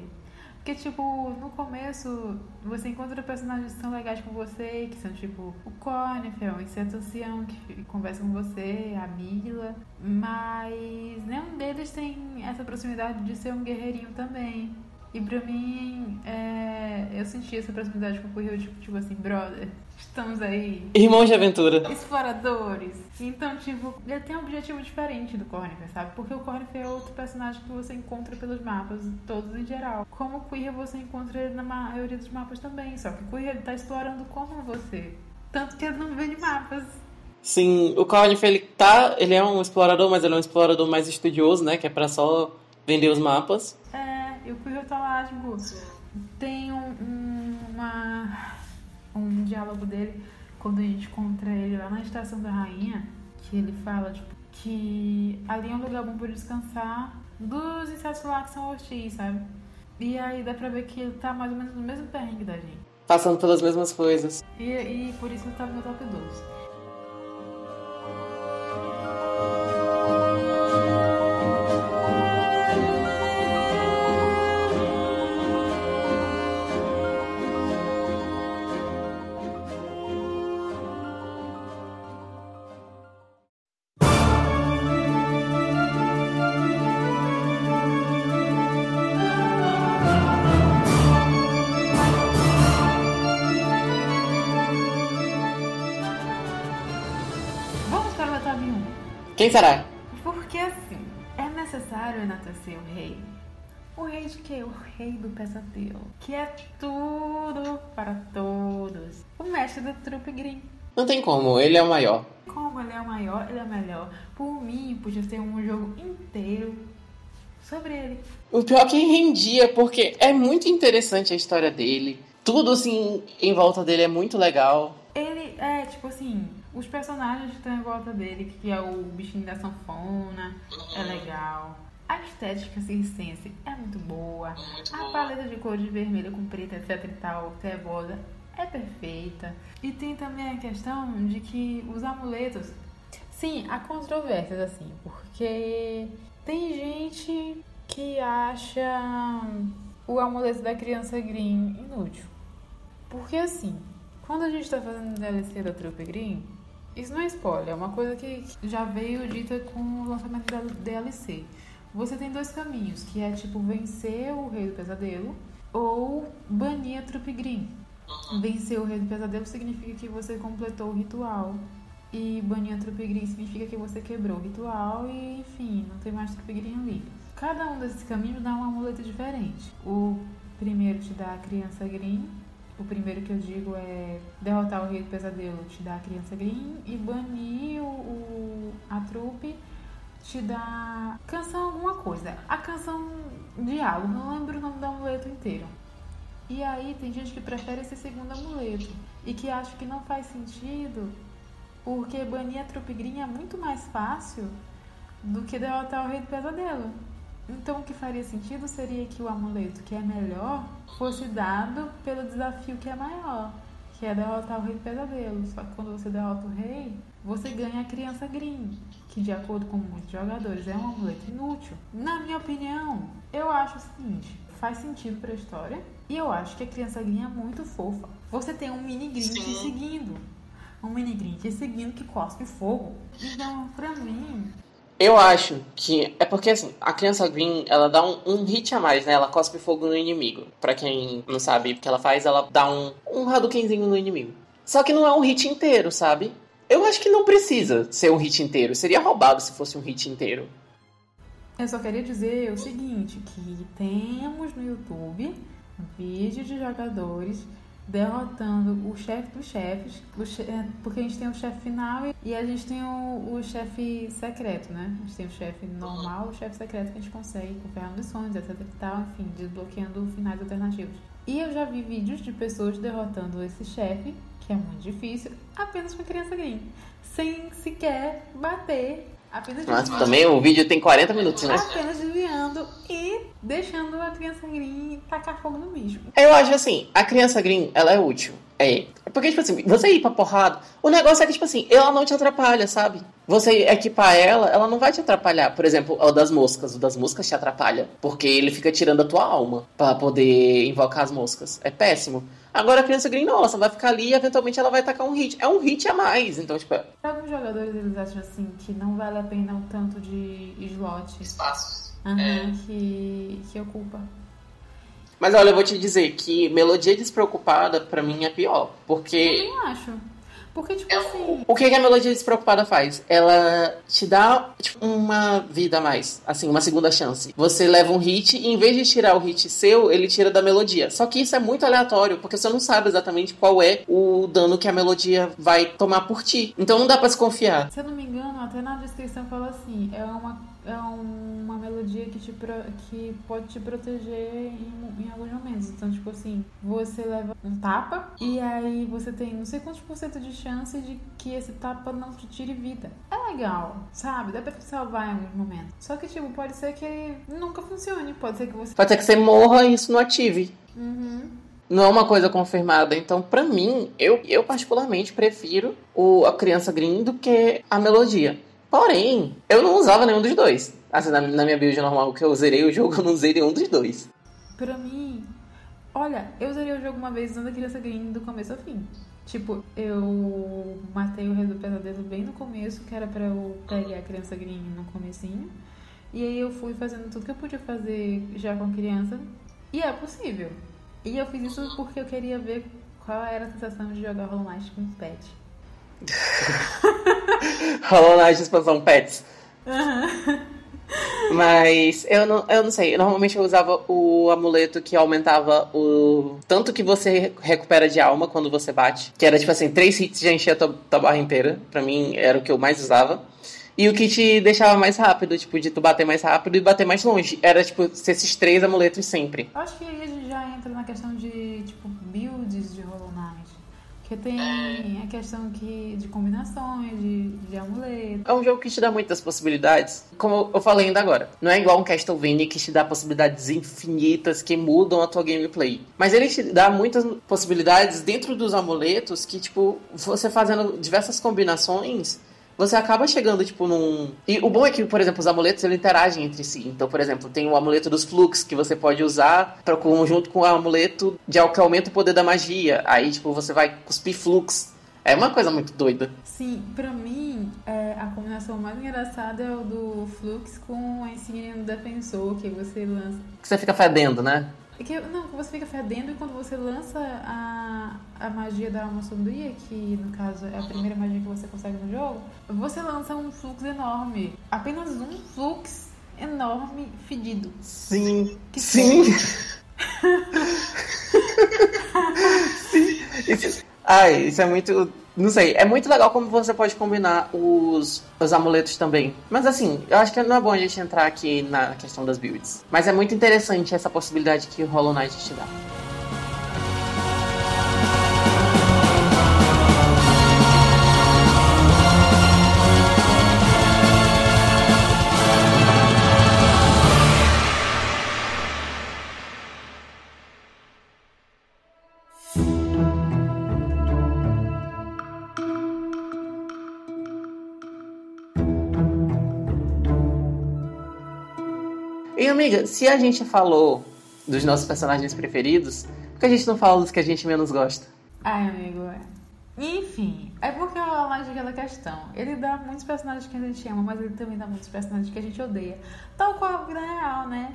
Porque, tipo, no começo você encontra personagens que são legais com você, que são tipo o Cornfel, o Inseto Ancião, que conversa com você, a Mila, mas nenhum deles tem essa proximidade de ser um guerreirinho também. E pra mim, é, eu senti essa proximidade com o Quirrell, tipo, tipo assim, brother, estamos aí, Irmãos de aventura. exploradores. Então, tipo, ele tem um objetivo diferente do Cornifer, sabe? Porque o Cornifer é outro personagem que você encontra pelos mapas, todos em geral. Como o Quirrell, você encontra ele na maioria dos mapas também, só que o Quirrell ele tá explorando como você. Tanto que ele não vende mapas. Sim, o Cornif, ele tá. Ele é um explorador, mas ele é um explorador mais estudioso, né? Que é pra só vender os mapas. É, eu fui lá, tipo, tem um, um, uma, um diálogo dele quando a gente encontra ele lá na Estação da Rainha, que ele fala, tipo, que ali é um lugar bom pra descansar dos insetos lá que são hostis, sabe? E aí dá pra ver que ele tá mais ou menos no mesmo perrengue da gente. Passando pelas mesmas coisas. E, e por isso ele tá no meu top 2. Quem será? Porque assim, é necessário enaltecer o rei. O rei de quê? O rei do pesadelo. Que é tudo para todos. O mestre do trupe green. Não tem como, ele é o maior. Como ele é o maior, ele é o melhor. Por mim, podia ser um jogo inteiro sobre ele. O pior é que rendia, porque é muito interessante a história dele. Tudo assim em volta dele é muito legal. Ele é, tipo assim, os personagens que estão em volta dele, que é o bichinho da sanfona, é legal. A estética circense é muito boa. Muito a boa. paleta de cores vermelha com preta, etc e tal, trevosa, é perfeita. E tem também a questão de que os amuletos. Sim, há controvérsias assim, porque tem gente que acha o amuleto da criança green inútil. Porque assim, quando a gente tá fazendo DLC da Trupe Green, isso não é spoiler, é uma coisa que já veio dita com o lançamento da DLC. Você tem dois caminhos, que é tipo vencer o Rei do Pesadelo ou banir a Trupe Green. Vencer o Rei do Pesadelo significa que você completou o ritual. E banir a Trupe Green significa que você quebrou o ritual e, enfim, não tem mais Trupe Green ali. Cada um desses caminhos dá um amuleto diferente. O primeiro te dá a criança green, o primeiro que eu digo é derrotar o rei do pesadelo, te dá a criança green, e banir o, o- a trupe te dá canção alguma coisa. A canção diálogo, não lembro o nome do amuleto inteiro. E aí tem gente que prefere esse segundo amuleto e que acha que não faz sentido porque banir a trupe green é muito mais fácil do que derrotar o rei do pesadelo. Então o que faria sentido seria que o amuleto que é melhor fosse dado pelo desafio que é maior, que é derrotar o rei do pesadelo. Só que quando você derrota o rei, você ganha a criança green, que de acordo com muitos jogadores é um amuleto inútil. Na minha opinião, eu acho o seguinte, faz sentido pra história e eu acho que a criança green é muito fofa. Você tem um mini green te seguindo. Um mini green te seguindo que cospe fogo. Então, pra mim, Eu acho que é porque assim, a criança Green, ela dá um, um hit a mais, né? Ela cospe fogo no inimigo. Pra quem não sabe o que ela faz, ela dá um, um Hadoukenzinho no inimigo. Só que não é um hit inteiro, sabe? Eu acho que não precisa ser um hit inteiro. Seria roubado se fosse um hit inteiro. Eu só queria dizer o seguinte, que temos no YouTube vídeos de jogadores derrotando o chefe dos chefes, é, porque a gente tem o chefe final e- a gente tem o, o chefe secreto, né? A gente tem o chefe normal, o chefe secreto que a gente consegue com sonhos, etc e tal, enfim, desbloqueando finais alternativos. E eu já vi vídeos de pessoas derrotando esse chefe, que é muito difícil, apenas com criança green, sem sequer bater, apenas Mas desviando- também o vídeo tem 40 minutos, né? apenas desviando e deixando a criança green tacar fogo no bicho. Eu acho assim, a criança green, ela é útil. É. Porque, tipo assim, você ir pra porrada, o negócio é que, tipo assim, ela não te atrapalha, sabe? Você equipar ela, ela não vai te atrapalhar. Por exemplo, o das moscas. O das moscas te atrapalha. Porque ele fica tirando a tua alma pra poder invocar as moscas. É péssimo. Agora a criança green só vai ficar ali e eventualmente ela vai tacar um hit. É um hit a mais. Então, tipo, é. Alguns jogadores eles acham assim que não vale a pena o tanto de slot Espaços. aham, que, que ocupa. Mas olha, eu vou te dizer que melodia despreocupada, pra mim, é pior. Porque. Eu não acho. Porque, tipo assim. O que, que a melodia despreocupada faz? Ela te dá tipo, uma vida a mais, assim, uma segunda chance. Você leva um hit e em vez de tirar o hit seu, ele tira da melodia. Só que isso é muito aleatório, porque você não sabe exatamente qual é o dano que a melodia vai tomar por ti. Então não dá pra se confiar. Se eu não me engano, até na descrição fala assim: é uma, é uma melodia que, te que pode te proteger em, em alguns momentos. Então, tipo assim, você leva um tapa e aí você tem não sei quantos por cento de chance de que esse tapa não te tire vida. É legal, sabe? Dá pra te salvar em alguns momentos. Só que, tipo, pode ser que nunca funcione. Pode ser que você. Pode ser que você morra e isso não ative. Uhum. Não é uma coisa confirmada. Então, pra mim, eu, eu particularmente prefiro o, a criança green do que a melodia. Porém, eu não usava nenhum dos dois. Assim, na, na minha build normal que eu zerei o jogo, eu não usei nenhum dos dois. Pra mim, olha, eu zerei o jogo uma vez usando a criança green do começo ao fim. Tipo, eu matei o rei do pesadelo bem no começo, que era pra eu pegar a criança green no comecinho. E aí eu fui fazendo tudo que eu podia fazer já com a criança. E é possível. E eu fiz isso porque eu queria ver qual era a sensação de jogar Knight com pet. Hollow Knight expansão Pets. Mas eu não, eu não sei. Normalmente eu usava o amuleto que aumentava o tanto que você recupera de alma quando você bate. Que era tipo assim, três hits já enchia a tua, tua barra inteira. Pra mim era o que eu mais usava. E o que te deixava mais rápido, tipo, de tu bater mais rápido e bater mais longe. Era, tipo, esses três amuletos sempre. Acho que aí a gente já entra na questão de, tipo, builds de. Porque tem a questão que, de combinações, de, de amuleto. É um jogo que te dá muitas possibilidades. Como eu falei ainda agora. Não é igual um Castlevania que te dá possibilidades infinitas que mudam a tua gameplay. Mas ele te dá muitas possibilidades dentro dos amuletos que, tipo, você fazendo diversas combinações você acaba chegando, tipo, num. E o bom é que, por exemplo, os amuletos eles interagem entre si. Então, por exemplo, tem o amuleto dos flux que você pode usar pra, junto com o amuleto de que aumenta o poder da magia. Aí, tipo, você vai cuspir flux. É uma coisa muito doida. Sim, pra mim, é, a combinação mais engraçada é o do Flux com a insígnia do defensor, que você lança. Que você fica fedendo, né? É que, não, você fica fedendo e quando você lança a, a magia da alma sombria, que no caso é a primeira magia que você consegue no jogo, você lança um fluxo enorme. Apenas um fluxo enorme fedido. Sim. Que Sim. Sim. Isso, ai, isso é muito. Não sei, é muito legal como você pode combinar os, os amuletos também. Mas assim, eu acho que não é bom a gente entrar aqui na questão das builds. Mas é muito interessante essa possibilidade que o Hollow Knight te dá. E amiga, se a gente falou dos nossos personagens preferidos, por que a gente não fala dos que a gente menos gosta? Ai, amigo, é. Enfim, é porque rola mais aquela questão. Ele dá muitos personagens que a gente ama, mas ele também dá muitos personagens que a gente odeia. Tal qual a vida real, né?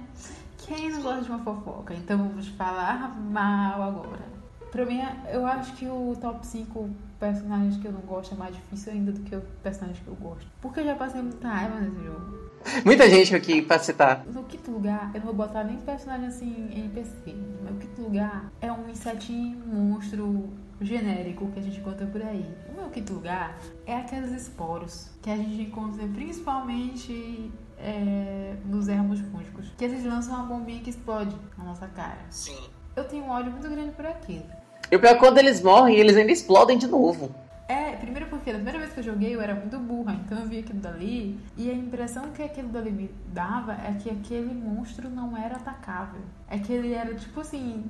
Quem não gosta de uma fofoca? Então vamos falar mal agora. Pra mim, eu acho que o top 5 personagens que eu não gosto é mais difícil ainda do que o personagem que eu gosto. Porque eu já passei muita raiva nesse jogo. Muita gente aqui pra citar. No quinto lugar, eu não vou botar nem personagem assim NPC. Mas o quinto lugar é um insetinho monstro genérico que a gente encontra por aí. O meu quinto lugar é aqueles esporos que a gente encontra principalmente é, nos ermos fúngicos. Que eles lançam uma bombinha que explode na nossa cara. Sim. Eu tenho um ódio muito grande por aquilo. E o pior é quando eles morrem, eles ainda explodem de novo. É, primeiro porque da primeira vez que eu joguei eu era muito burra, então eu vi aquilo dali e a impressão que aquilo dali me dava é que aquele monstro não era atacável. É que ele era tipo assim.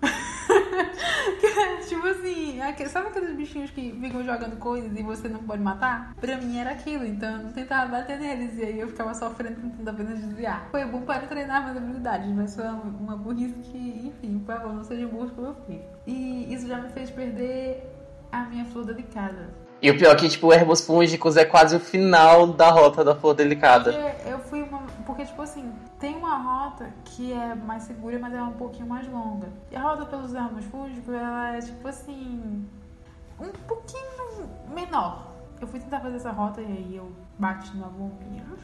tipo assim, aquele- sabe aqueles bichinhos que ficam jogando coisas e você não pode matar? Pra mim era aquilo, então eu não tentava bater neles e aí eu ficava sofrendo tentando apenas desviar. Foi bom para treinar minhas habilidades, mas foi uma, uma burrice que, enfim, por favor, não seja burro como eu fiz. E isso já me fez perder a minha flor delicada. E o pior é que, tipo, ermos fúngicos é quase o final da rota da flor delicada. Porque eu fui. Porque, tipo assim, tem uma rota que é mais segura, mas é um pouquinho mais longa. E a rota pelos ermos fúngicos, ela é tipo assim. um pouquinho menor. Eu fui tentar fazer essa rota e aí eu bati numa bombinha.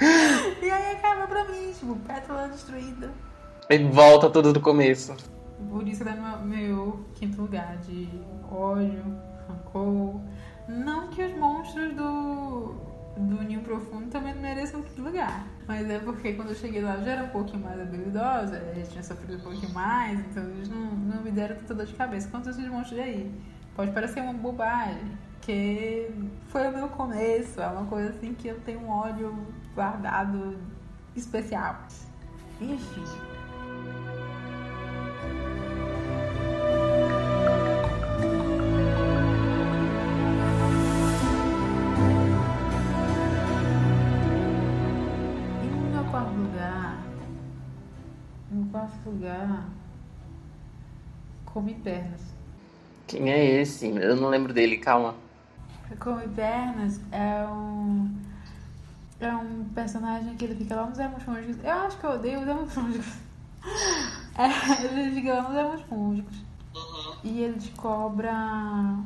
E, e aí acaba pra mim, tipo, pétala destruída. E volta tudo do começo. Por isso é meu, meu quinto lugar de ódio, rancor. Não que os monstros do, do Ninho Profundo também não mereçam quinto lugar. Mas é porque quando eu cheguei lá eu já era um pouquinho mais habilidosa, eles tinham sofrido um pouquinho mais, então eles não, não me deram tanta dor de cabeça quanto esses monstros aí. Pode parecer uma bobagem, que foi o meu começo, é uma coisa assim que eu tenho um ódio guardado especial. Enfim. Quarto lugar, come pernas. Quem é esse? Eu não lembro dele, calma. Come Pernas é um. É um personagem que ele fica lá nos Ermos Fúngicos. Eu acho que eu odeio os Ermos Fúngicos. É, ele fica lá nos Ermos Fúngicos. E ele te cobra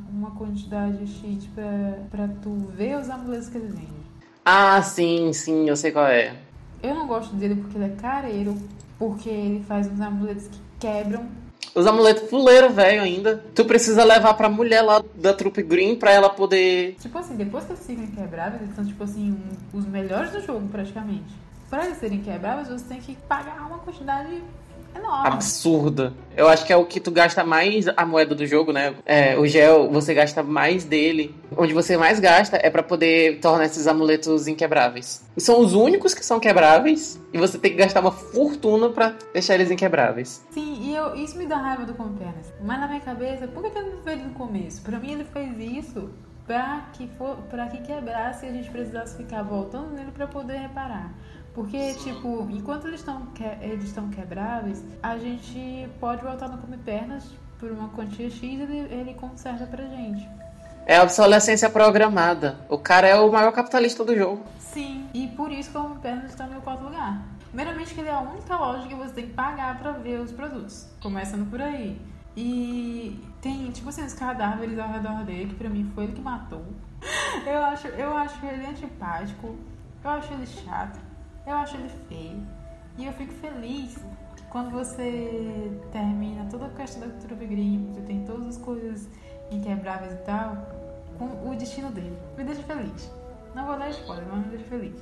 uma quantidade X pra, pra tu ver os amuletos que ele vende. Ah, sim, sim, eu sei qual é. Eu não gosto dele porque ele é careiro, porque ele faz uns amuletos que quebram. Os amuletos fuleiro, velho, ainda. Tu precisa levar pra mulher lá da trupe Green pra ela poder. Tipo assim, depois que eles ficam quebráveis, eles são tipo assim, um- os melhores do jogo praticamente. Pra eles serem quebráveis, você tem que pagar uma quantidade enorme. Absurda. Eu acho que é o que tu gasta mais a moeda do jogo, né? É, o gel, você gasta mais dele. Onde você mais gasta é pra poder tornar esses amuletos inquebráveis. E são os únicos que são quebráveis. E você tem que gastar uma fortuna pra deixar eles inquebráveis. Sim, e eu, isso me dá raiva do Come Pernas. Mas na minha cabeça, por que ele não fez no começo? Pra mim ele fez isso pra que, for, pra que quebrasse e a gente precisasse ficar voltando nele pra poder reparar. Porque, tipo, enquanto eles estão que, eles estão quebráveis, a gente pode voltar no Come Pernas por uma quantia X e ele, ele conserta pra gente. É a obsolescência programada. O cara é o maior capitalista do jogo. Sim, e por isso que o Come Pernas está no meu quarto lugar. Primeiramente que ele é a única loja que você tem que pagar pra ver os produtos. Começando por aí. E tem, tipo assim, os cadáveres ao redor dele, que pra mim foi ele que matou. Eu acho, eu acho ele antipático, eu acho ele chato, eu acho ele feio. E eu fico feliz quando você termina toda a questão da cultura green, você tem todas as coisas inquebráveis e tal, com o destino dele. Me deixa feliz. Não vou dar spoiler, mas me deixa feliz.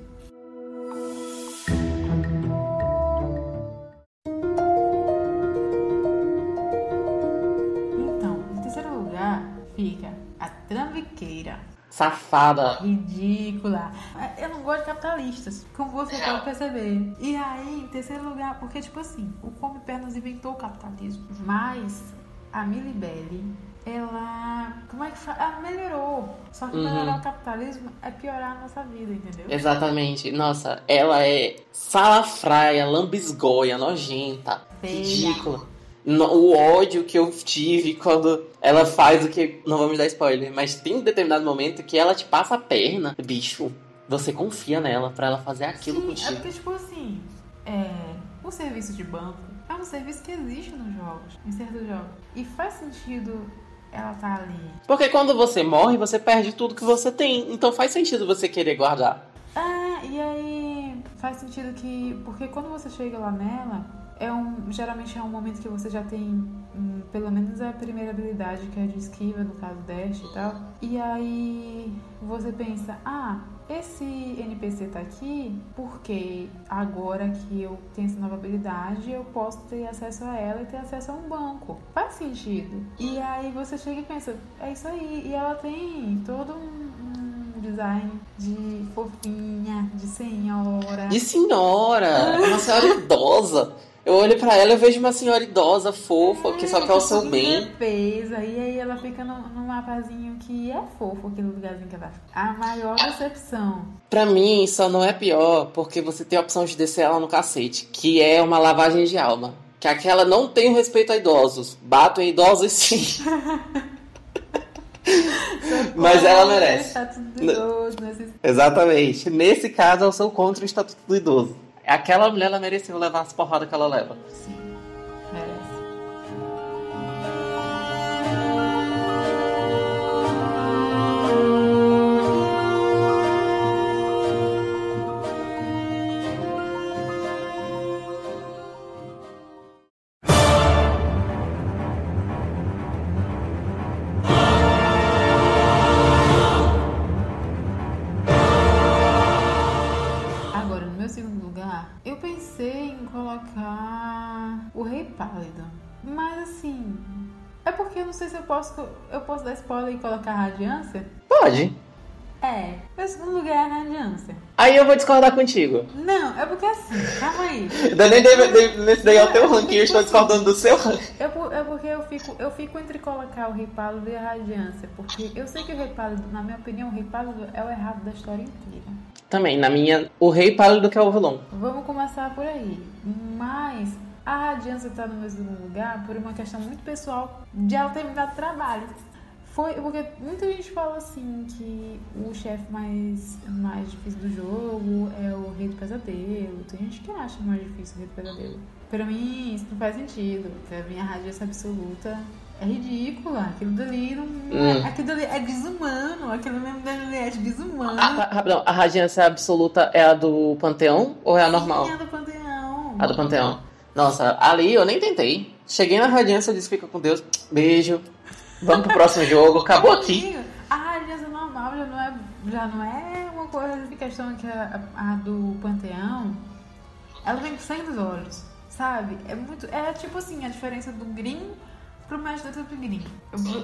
Safada. Ridícula. Eu não gosto de capitalistas, como você pode perceber. E aí, em terceiro lugar, porque, tipo assim, o Come Pernas inventou o capitalismo. Mas a Milibelli, ela. Como é que fala? Ela melhorou. Só que Uhum. melhorar o capitalismo é piorar a nossa vida, entendeu? Exatamente. Nossa, ela é salafraia, lambisgoia, nojenta, Feia. ridícula. No- o ódio que eu tive quando ela faz o que. Não vamos dar spoiler, mas tem um determinado momento que ela te passa a perna. Bicho, você confia nela pra ela fazer aquilo Sim, é contigo. porque, tipo assim, é, o serviço de banco é um serviço que existe nos jogos, em certos jogos. E faz sentido ela tá ali. Porque quando você morre, você perde tudo que você tem. Então faz sentido você querer guardar. Ah, e aí faz sentido que. Porque quando você chega lá nela, é um, geralmente é um momento que você já tem hum, pelo menos a primeira habilidade, que é de esquiva, no caso dash e tal. E aí você pensa, ah, esse NPC tá aqui porque agora que eu tenho essa nova habilidade, eu posso ter acesso a ela e ter acesso a um banco. Faz sentido. E aí você chega e pensa, é isso aí. E ela tem todo um, um design de fofinha, de senhora. De senhora, uma senhora idosa. Eu olho pra ela e vejo uma senhora idosa, fofa, que só quer o seu bem. Defesa, e aí ela fica no, num mapazinho que é fofo, aquele lugarzinho que ela fica. A maior decepção. Pra mim, só não é pior porque você tem a opção de descer ela no cacete, que é uma lavagem de alma. Que aquela não tem o respeito a idosos. Bato em idosos sim. Mas ela merece. Status do idoso, nesse... Exatamente. Nesse caso, eu sou contra o estatuto do idoso. Aquela mulher, ela mereceu levar as porradas que ela leva. Sim, assim. É porque eu não sei se eu posso. Eu posso dar spoiler e colocar a radiância? Pode. É. Meu segundo lugar é a radiância. Aí eu vou discordar contigo. Não, é porque assim, calma aí. Daí, nesse daí é o teu ranking, eu estou discordando do seu ranking. É, por- é porque eu fico, eu fico entre colocar o Rei Pálido e a Radiância. Porque eu sei que o Rei Pálido, na minha opinião, o Rei Pálido é o errado da história inteira. Também, na minha, o rei pálido que é o vilão. Vamos começar por aí. Mas a Radiância tá no segundo lugar por uma questão muito pessoal de ela ter me dado trabalho. Foi porque muita gente fala assim que o chefe mais, mais difícil do jogo é o Rei do Pesadelo. Tem gente que acha mais difícil o Rei do Pesadelo. Pra mim, isso não faz sentido. Pra mim, a radiância absoluta é ridícula. Aquilo dali não. Hum. Aquilo dali é desumano. Aquilo mesmo da Juliette, desumano. Ah, ah, rapidão, a radiância absoluta é a do Panteão ou é a normal? Sim, é do Panteão. A do Panteão. Nossa, ali eu nem tentei. Cheguei na radiância, disse fica com Deus. Beijo. Vamos pro próximo jogo. Acabou aqui. A radiância normal já não é, já não é uma coisa de questão que a, a do Panteão, ela vem sangue dos olhos, sabe? É muito. É tipo assim, a diferença do Green pro Mestre do Green.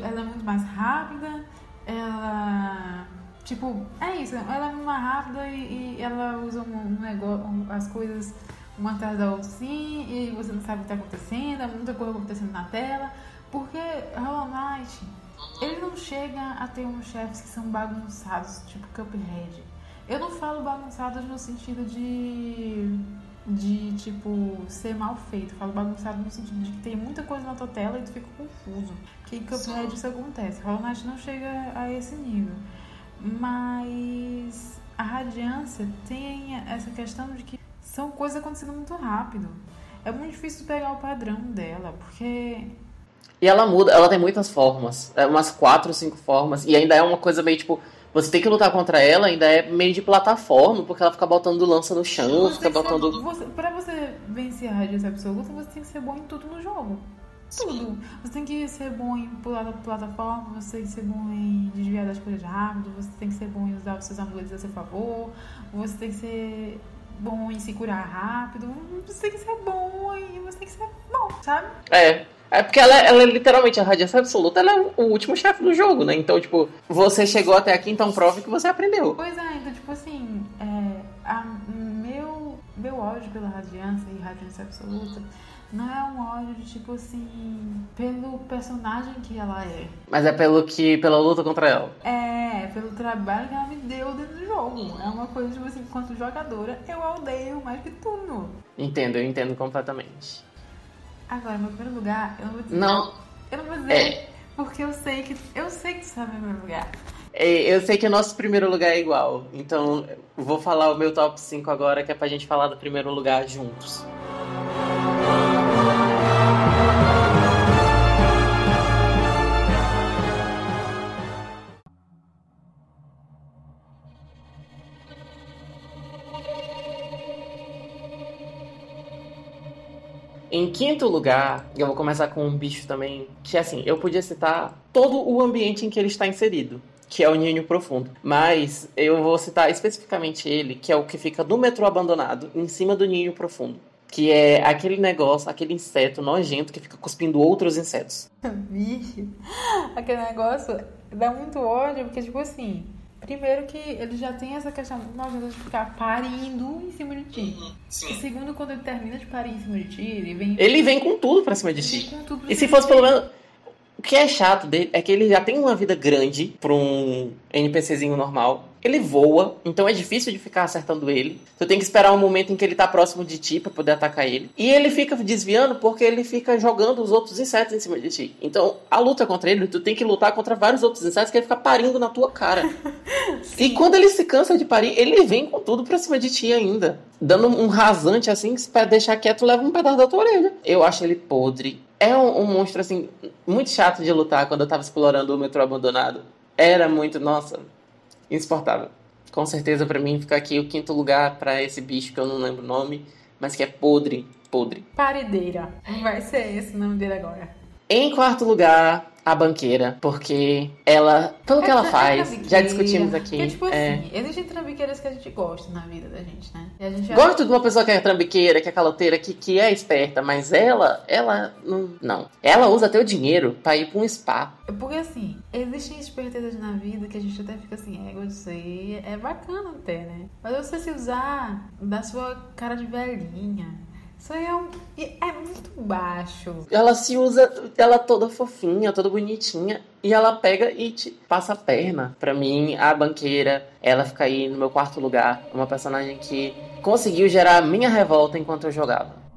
Ela é muito mais rápida, ela. Tipo, é isso, ela é mais rápida e, e ela usa um, um negócio, um- as coisas uma atrás da outra assim, e você não sabe o que tá acontecendo, é muita coisa acontecendo na tela. Porque Hollow Knight, ele não chega a ter uns chefes que são bagunçados, tipo Cuphead. Eu não falo bagunçados no sentido de. de, tipo, ser mal feito. Eu falo bagunçado no sentido de que tem muita coisa na tua tela e tu fica confuso. Que em Cuphead isso acontece. Hollow Knight não chega a esse nível. Mas a Radiância tem essa questão de que são coisas acontecendo muito rápido. É muito difícil pegar o padrão dela, porque E ela muda, ela tem muitas formas. É umas quatro, cinco formas. E ainda é uma coisa meio tipo. Você tem que lutar contra ela, ainda é meio de plataforma, porque ela fica botando lança no chão, Você fica ser- botando. você- pra você vencer a radiância absoluta, você tem que ser bom em tudo no jogo. Tudo. Você tem que ser bom em pular da plataforma, você tem que ser bom em desviar das coisas rápido, você tem que ser bom em usar os seus amuletos a seu favor, você tem que ser bom em se curar rápido, você tem que ser bom e você tem que ser bom, sabe? É. É porque ela, ela é literalmente a radiância absoluta, ela é o último chefe do jogo, né? Então, tipo, você chegou até aqui, então prove que você aprendeu. Pois é, então, tipo assim, é, a- meu, meu ódio pela radiância e radiância absoluta não é um ódio de, tipo assim, pelo personagem que ela é. Mas é pelo que. pela luta contra ela. É, pelo trabalho que ela me deu dentro do jogo. É uma coisa, tipo assim, enquanto jogadora, eu a odeio mais que tudo. Entendo, eu entendo completamente. Agora, meu primeiro lugar, eu não vou dizer. Não, Eu não vou dizer, É. porque eu sei que. Eu sei que sabe meu primeiro lugar. é, eu sei que o nosso primeiro lugar é igual. Então, vou falar o meu top 5 agora, que é pra gente falar do primeiro lugar juntos. Em quinto lugar, eu vou começar com um bicho também, que assim, eu podia citar todo o ambiente em que ele está inserido, que é o Ninho Profundo. Mas eu vou citar especificamente ele, que é o que fica no metrô abandonado, em cima do Ninho Profundo. Que é aquele negócio, aquele inseto nojento que fica cuspindo outros insetos. Vixe, aquele negócio dá muito ódio, porque, tipo assim, primeiro que ele já tem essa questão nojenta de ficar parindo em cima de ti. E segundo, quando ele termina de parir em cima de ti, ele vem, Ele vem com tudo pra cima de ti. E se fosse pelo menos. O que é chato dele é que ele já tem uma vida grande pra um NPCzinho normal. Ele voa, então é difícil de ficar acertando ele. Tu tem que esperar um momento em que ele tá próximo de ti pra poder atacar ele. E ele fica desviando porque ele fica jogando os outros insetos em cima de ti. Então, a luta contra ele, tu tem que lutar contra vários outros insetos que ele fica parindo na tua cara. e quando ele se cansa de parir, ele vem com tudo pra cima de ti ainda. Dando um rasante assim, que pra deixar quieto, leva um pedaço da tua orelha. Eu acho ele podre. É um, um monstro, assim, muito chato de lutar quando eu tava explorando o metrô abandonado. Era muito, nossa, insuportável. Com certeza, pra mim, fica aqui o quinto lugar pra esse bicho que eu não lembro o nome, mas que é podre, podre. Paredeira. Vai ser esse o nome dele agora. Em quarto lugar, a banqueira, porque ela, pelo que ela é faz, já discutimos aqui. Porque, tipo é. assim, existem trambiqueiras que a gente gosta na vida da gente, né? E a gente Gosto de uma pessoa que é trambiqueira, que é caloteira, que, que é esperta, mas ela, ela não, não. Ela usa teu dinheiro pra ir pra um spa. Porque assim, existem espertezas na vida que a gente até fica assim, é, isso aí é bacana até, né? Mas você se usar da sua cara de velhinha, isso aí é, um, é muito baixo. Ela se usa, ela toda fofinha, toda bonitinha, e ela pega e te passa a perna. Pra mim, a banqueira, ela fica aí no meu quarto lugar. Uma personagem que conseguiu gerar minha revolta enquanto eu jogava.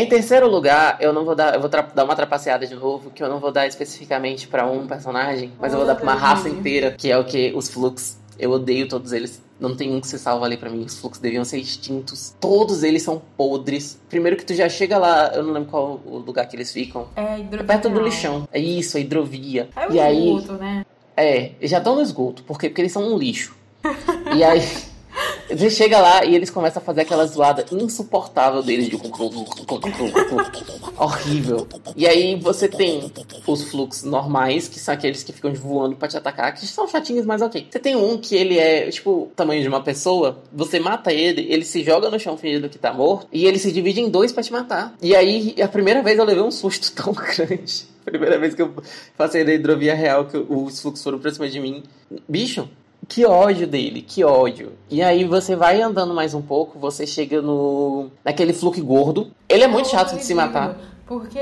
Em terceiro lugar, eu não vou dar, eu vou dar uma trapaceada de novo, que eu não vou dar especificamente pra um personagem, mas eu vou dar pra uma raça inteira, que é o que os Flux. Eu odeio todos eles. Não tem um que se salva ali pra mim. Os Flux deviam ser extintos. Todos eles são podres. Primeiro que tu já chega lá, eu não lembro qual o lugar que eles ficam. É É hidrovia. perto do lixão. É isso, a hidrovia. É o e aí, esgoto, né? é, já estão no esgoto. Por quê? Porque eles são um lixo. e aí, você chega lá e eles começam a fazer aquela zoada insuportável deles de horrível. E aí você tem os fluxos normais, que são aqueles que ficam voando pra te atacar, que são chatinhos, mas ok. Você tem um que ele é, tipo, tamanho de uma pessoa, você mata ele, ele se joga no chão fingindo que tá morto, e ele se divide em dois pra te matar. E aí, a primeira vez eu levei um susto tão grande. Primeira vez que eu passei da hidrovia real, que os fluxos foram pra cima de mim. Bicho, que ódio dele, que ódio. E aí você vai andando mais um pouco, você chega no. naquele fluxo gordo. Ele é muito É chato de se horrível, matar. Porque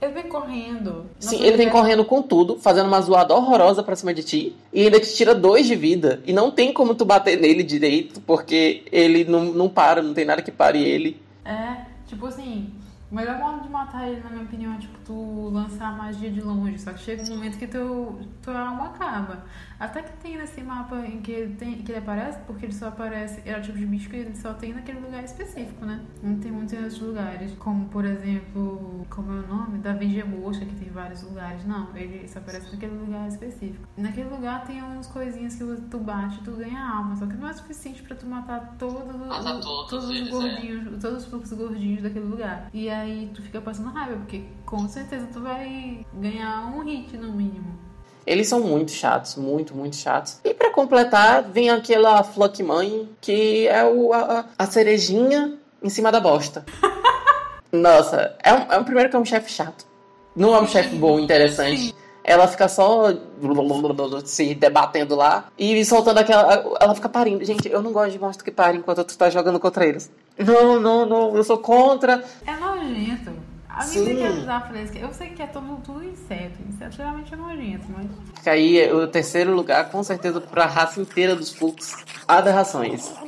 ele vem correndo. Sim, ele vem é- correndo com tudo, fazendo uma zoada horrorosa pra cima de ti, e ainda te tira dois de vida. E não tem como tu bater nele direito, porque ele não, não para, não tem nada que pare ele. É, tipo assim, o melhor modo de matar ele, na minha opinião, é tipo tu lançar a magia de longe. Só que chega um momento que teu, tua alma acaba. Até que tem nesse mapa em que ele, tem, que ele aparece, porque ele só aparece, é o tipo de bicho que ele só tem naquele lugar específico, né? Não tem muitos outros lugares. Como, por exemplo, como é o nome? Da Vigia Mosca, que tem vários lugares. Não, ele só aparece naquele lugar específico. Naquele lugar tem umas coisinhas que tu bate e tu ganha alma. Só que não é suficiente pra tu matar todos, Matar todos todos os é. gordinhos, todos os fluxos gordinhos daquele lugar. E aí tu fica passando raiva, porque com certeza tu vai ganhar um hit no mínimo. Eles são muito chatos, muito, muito chatos. E pra completar, vem aquela Flock Mãe, que é o, a, a cerejinha em cima da bosta. Nossa, é um, é um primeiro que é um chefe chato. Não é um chefe bom, interessante. Ela fica só se debatendo lá e soltando aquela. Ela fica parindo. Gente, eu não gosto de monstro que para enquanto tu tá jogando contra eles. Não, não, não, eu sou contra. É nojento. A Sim. gente tem que avisar fresca. Eu sei que é todo, tudo inseto. Inseto geralmente é nojento, mas. Fica aí o terceiro lugar, com certeza, pra raça inteira dos fluxos. Aberrações.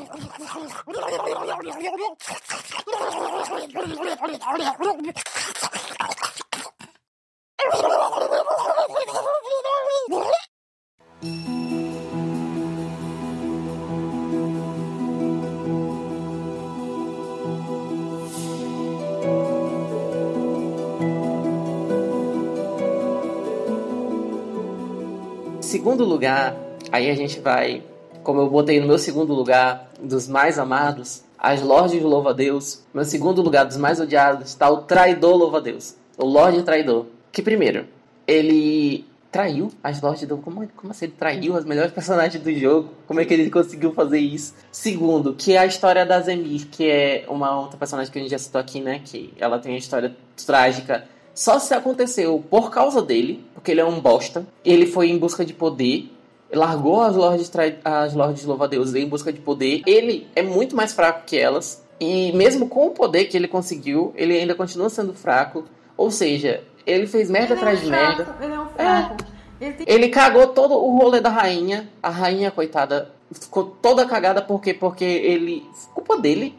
Segundo lugar, aí a gente vai, como eu botei no meu segundo lugar, dos mais amados, as Lordes louva Deus. Meu segundo lugar dos mais odiados está o traidor louva Deus. O Lorde traidor. Que primeiro, ele traiu as Lordes do. Como, como assim? Ele traiu as melhores personagens do jogo? Como é que ele conseguiu fazer isso? Segundo, que é a história da Zemir, que é uma outra personagem que a gente já citou aqui, né? Que ela tem uma história trágica. Só se aconteceu por causa dele, porque ele é um bosta. Ele foi em busca de poder. Largou as Lordes, as Lordes louva-a-Deus em busca de poder. Ele é muito mais fraco que elas. E mesmo com o poder que ele conseguiu, ele ainda continua sendo fraco. Ou seja, ele fez merda Ele é atrás um de fraco, merda. Ele é um fraco. Ele tem Ele cagou todo o rolê da rainha. A rainha, coitada, ficou toda cagada porque porque ele. Culpa dele.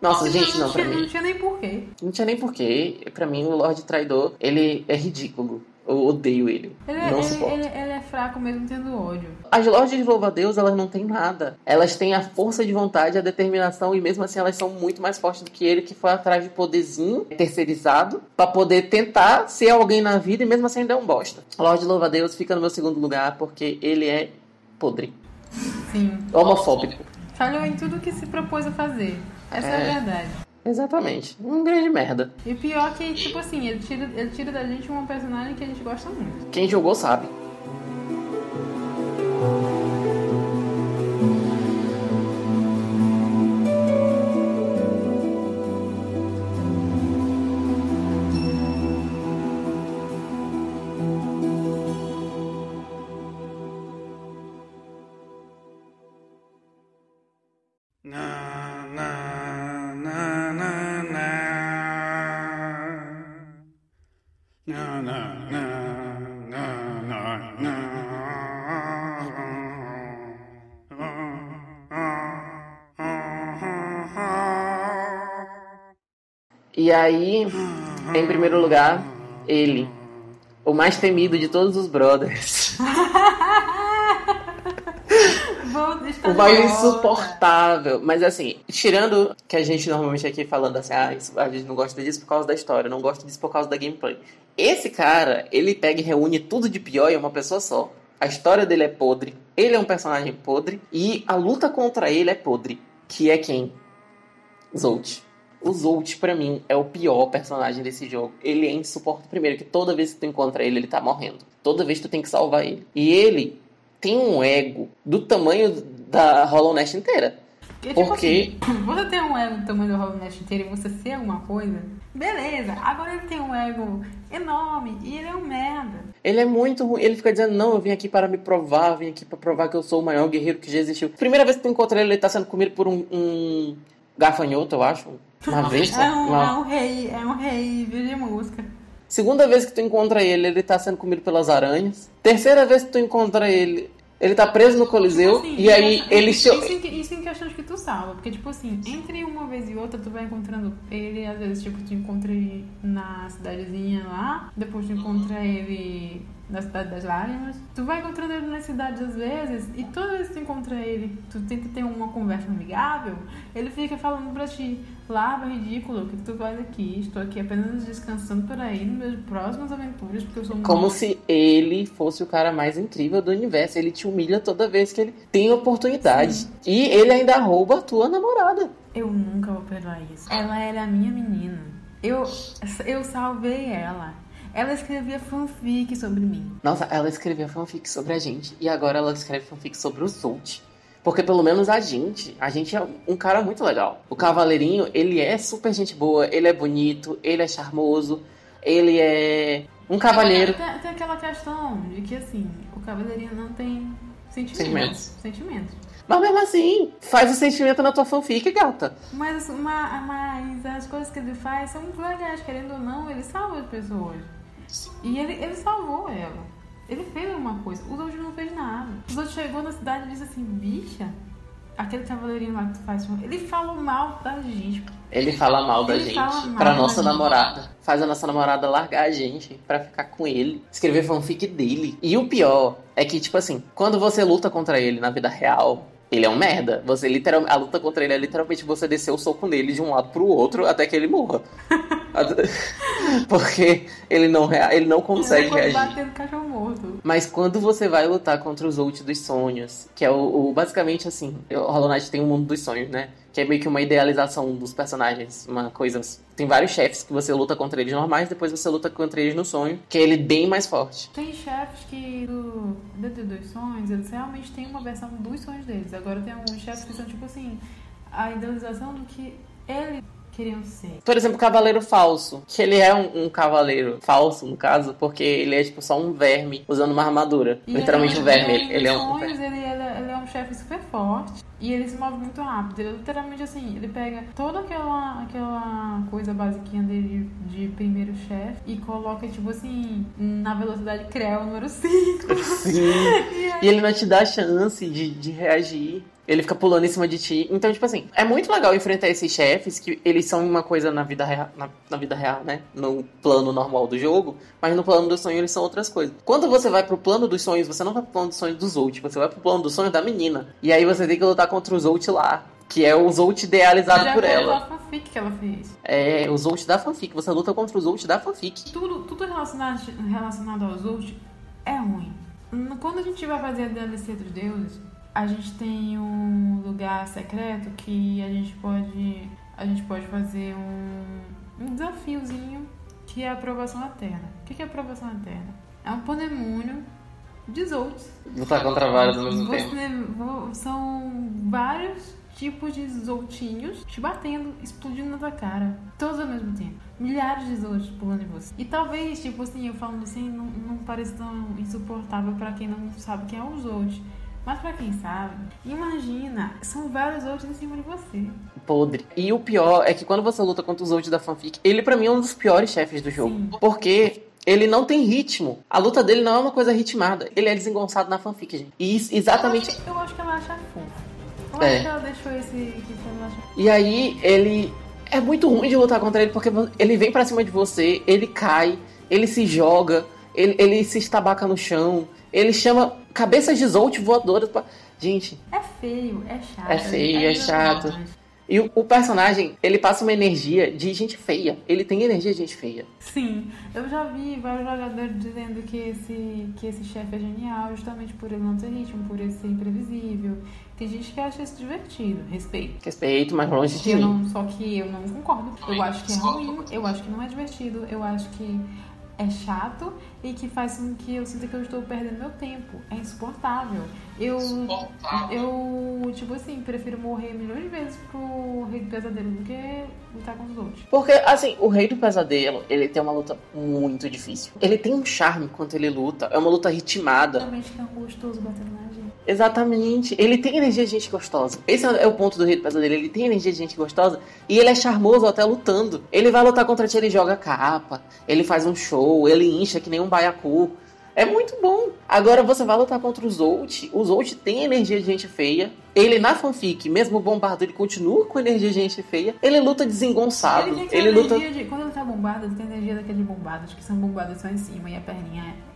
Nossa, gente, não, pra tinha, mim. não tinha nem porquê. Não tinha nem porquê. Pra mim, o Lorde Traidor, ele é ridículo. Eu odeio ele. Ele, é- não ele- suporto. ele- ele é fraco mesmo tendo ódio. As lojas de louva-a-Deus, elas não têm nada. Elas têm a força de vontade, a determinação, e mesmo assim elas são muito mais fortes do que ele, que foi atrás de poderzinho terceirizado pra poder tentar ser alguém na vida e mesmo assim ainda é um bosta. A loja de louva-a-Deus fica no meu segundo lugar porque ele é podre. Sim. Homofóbico. Falhou em tudo que se propôs a fazer. Essa é, É. a verdade. Exatamente. Um grande merda. E o pior é que, tipo assim, ele tira, ele tira da gente uma personagem que a gente gosta muito. Quem jogou sabe. E aí, em primeiro lugar, ele. O mais temido de todos os brothers. O mais insuportável. Mas assim, tirando que a gente normalmente aqui falando assim, ah, isso- a gente não gosta disso por causa da história, não gosta disso por causa da gameplay. Esse cara, ele pega e reúne tudo de pior em uma pessoa só. A história dele é podre, ele é um personagem podre, e a luta contra ele é podre. Que é quem? Zolt. O Zolt, pra mim, é o pior personagem desse jogo. Ele é insuportável. Primeiro, que toda vez que tu encontra ele, ele tá morrendo. Toda vez tu tem que salvar ele. E ele tem um ego do tamanho da Hollow Knight inteira. Porque, Por tipo quê? assim, você tem um ego do tamanho do Hollow Knight inteiro e você ser alguma coisa, beleza. Agora ele tem um ego enorme e ele é um merda. Ele é muito ruim. Ele fica dizendo, não, eu vim aqui para me provar, eu vim aqui para provar que eu sou o maior guerreiro que já existiu. Primeira vez que tu encontra ele, ele tá sendo comido por um, um gafanhoto, eu acho. Uma vez. É um, uma- é um rei, é um rei de música. Segunda vez que tu encontra ele, ele tá sendo comido pelas aranhas. Terceira vez que tu encontra ele, ele tá preso no Coliseu. Assim, e aí ele isso, cho- isso, em, isso em questão de que tu salva. Porque, tipo assim, entre uma vez e outra, tu vai encontrando ele, às vezes, tipo, tu encontra ele na cidadezinha lá, depois tu encontra ele na cidade das lágrimas. Tu vai encontrando ele nas cidades às vezes, e toda vez que tu encontra ele, tu tenta ter uma conversa amigável, ele fica falando pra ti, Lava, ridículo, o que tu faz aqui? Estou aqui apenas descansando por aí nos meus próximas aventuras, porque eu sou Como monstro." se ele fosse o cara mais incrível do universo. Ele te humilha toda vez que ele tem oportunidade. E ele ainda rouba a tua namorada. Eu nunca vou perdoar isso. Ela era a minha menina. Eu, eu salvei ela. Ela escrevia fanfic sobre mim. Nossa, ela escrevia fanfic sobre a gente. E agora ela escreve fanfic sobre o Zolt. Porque pelo menos a gente, a gente é um cara muito legal. O Cavaleirinho, ele é super gente boa, ele é bonito, ele é charmoso, ele é um cavaleiro. Tem, tem aquela questão de que, assim, o cavaleirinho não tem sentimentos. Sentimentos. Sentimentos. Mas mesmo assim, faz o sentimento na tua fanfic, gata. Mas, ma- mas as coisas que ele faz são legais. Querendo ou não, ele salva as pessoas. E ele, ele salvou ela. Ele fez alguma coisa. Os outros não fez nada. Os outros chegou na cidade e disse assim, bicha, aquele cavaleirinho lá que tu faz. Ele falou mal da gente. Ele fala mal da Ele gente fala mal pra nossa gente. namorada. Faz a nossa namorada largar a gente pra ficar com ele. Escrever fanfic dele. E o pior é que, tipo assim, quando você luta contra ele na vida real, ele é um merda. Você literalmente. A luta contra ele é literalmente você descer o soco nele de um lado pro outro até que ele morra. Porque ele não, rea- ele não consegue Depois reagir. bater no cachorro morto. Mas quando você vai lutar contra os Ult dos sonhos, que é o, o- basicamente assim, o Hollow Knight tem um mundo dos sonhos, né? Que é meio que uma idealização dos personagens, uma coisa. Tem vários chefes que você luta contra eles normais, depois você luta contra eles no sonho, que é ele bem mais forte. Tem chefes que do DD dos sonhos, eles realmente têm uma versão dos sonhos deles. Agora tem alguns chefes que são tipo assim, a idealização do que eles queriam ser. Por exemplo, Cavaleiro Falso, que ele é um, um cavaleiro falso, no caso, porque ele é tipo só um verme usando uma armadura. E Literalmente ele- um verme, ele- ele, é um sonhos, ele, ele, é um chefe super forte. E ele se move muito rápido. Ele literalmente assim, ele pega toda aquela, aquela coisa basiquinha dele de, primeiro chefe e coloca, tipo assim, na velocidade Creu número 5. Sim. E ele não te dá chance de, de reagir. Ele fica pulando em cima de ti. Então, tipo assim, é muito legal enfrentar esses chefes que eles são uma coisa na vida real, na, na vida real, né? No plano normal do jogo, mas no plano do sonho eles são outras coisas. Quando você vai pro plano dos sonhos, você não vai pro plano dos sonhos do Zolt, você vai pro plano dos sonhos da menina. E aí você tem que lutar contra o Zolt lá. Que é o Zolt idealizado por ela. a fanfic que ela fez. É o Zolt da fanfic. Você luta contra o Zolt da fanfic. Tudo, tudo relacionado, relacionado aos outros é ruim. Quando a gente vai fazer a DLC dos deuses, a gente tem um lugar secreto que a gente pode. A gente pode fazer um, um desafiozinho que é a aprovação eterna. O que é aprovação eterna? É um pandemônio de Zolts. Lutar contra vários ao mesmo tempo. São vários tipos de zoltinhos te batendo, explodindo na tua cara. Todos ao mesmo tempo. Milhares de zoltos pulando em você. E talvez, tipo assim, eu falando assim, não, não pareça tão insuportável pra quem não sabe quem é o zolt. Mas pra quem sabe, imagina, são vários zoltos em cima de você. podre. E o pior é que quando você luta contra os Zolt da fanfic, ele pra mim é um dos piores chefes do jogo. Sim. Porque ele não tem ritmo. A luta dele não é uma coisa ritmada. Ele é desengonçado na fanfic, gente. E isso- exatamente. Eu acho, eu acho que ela acha fofo. Eu É. acho que ela deixou esse E aí ele. É muito ruim de lutar contra ele porque ele vem pra cima de você, ele cai, ele se joga, ele, ele se estabaca no chão, ele chama cabeças de Zolt voadoras pra. Gente, É feio, é chato. É feio, é chato. desgastante. e o, o personagem, ele passa uma energia de gente feia. Ele tem energia de gente feia. Sim, eu já vi vários jogadores dizendo que esse, que esse chefe é genial justamente por ele não ter ritmo, por ele ser imprevisível. Tem gente que acha isso divertido, respeito. Respeito, mas longe de Eu mim. não, só que eu não concordo. Eu acho que é ruim, eu acho que não é divertido, eu acho que é chato e que faz com que eu sinta que eu estou perdendo meu tempo. É insuportável. Eu, eu tipo assim, prefiro morrer milhões de vezes pro Rei do Pesadelo do que lutar com os outros. Porque, assim, o Rei do Pesadelo, ele tem uma luta muito difícil. Ele tem um charme quando ele luta. É uma luta ritmada. Realmente que é um gostoso batendo na. Exatamente. Ele tem energia de gente gostosa. Esse é o ponto do Rei do Pesadelo. Ele tem energia de gente gostosa e ele é charmoso até lutando. Ele vai lutar contra ti, ele joga capa, ele faz um show, ele incha que nem um baiacu. É muito bom. Agora você vai lutar contra o Zolt. O Zolt tem energia de gente feia. Ele na fanfic, mesmo bombado, ele continua com energia de gente feia. Ele luta desengonçado. Ele Ele, luta. de. Quando ele tá bombado, ele tem energia daqueles bombados que são bombados só em cima e a perninha é.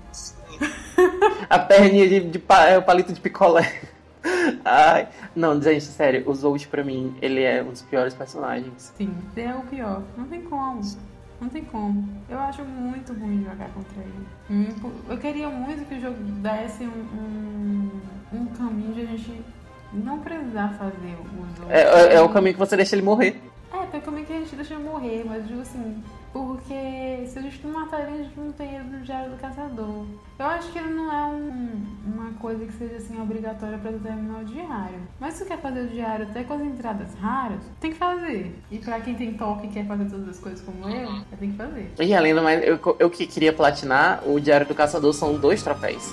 A perninha de, de pa- é o palito de picolé. Ai. Não, gente, sério, o Zolt pra mim, ele é um dos piores personagens. Sim, é o pior. Não tem como. Não tem como. Eu acho muito ruim jogar contra ele. Hum, Eu queria muito que o jogo desse um, um, um caminho de a gente não precisar fazer os outros. É, é, é o caminho que você deixa ele morrer. É, tem como que a gente deixa ele morrer, mas digo assim, porque se a gente não matar ele, a gente não tem ele no Diário do Caçador. Eu acho que ele não é um- uma coisa que seja assim obrigatória pra terminar o diário. Mas se tu quer fazer o diário até com as entradas raras, tem que fazer. E pra quem tem toque e quer fazer todas as coisas como eu, tem que fazer. E além do mais, eu, eu que queria platinar, o Diário do Caçador são dois troféus.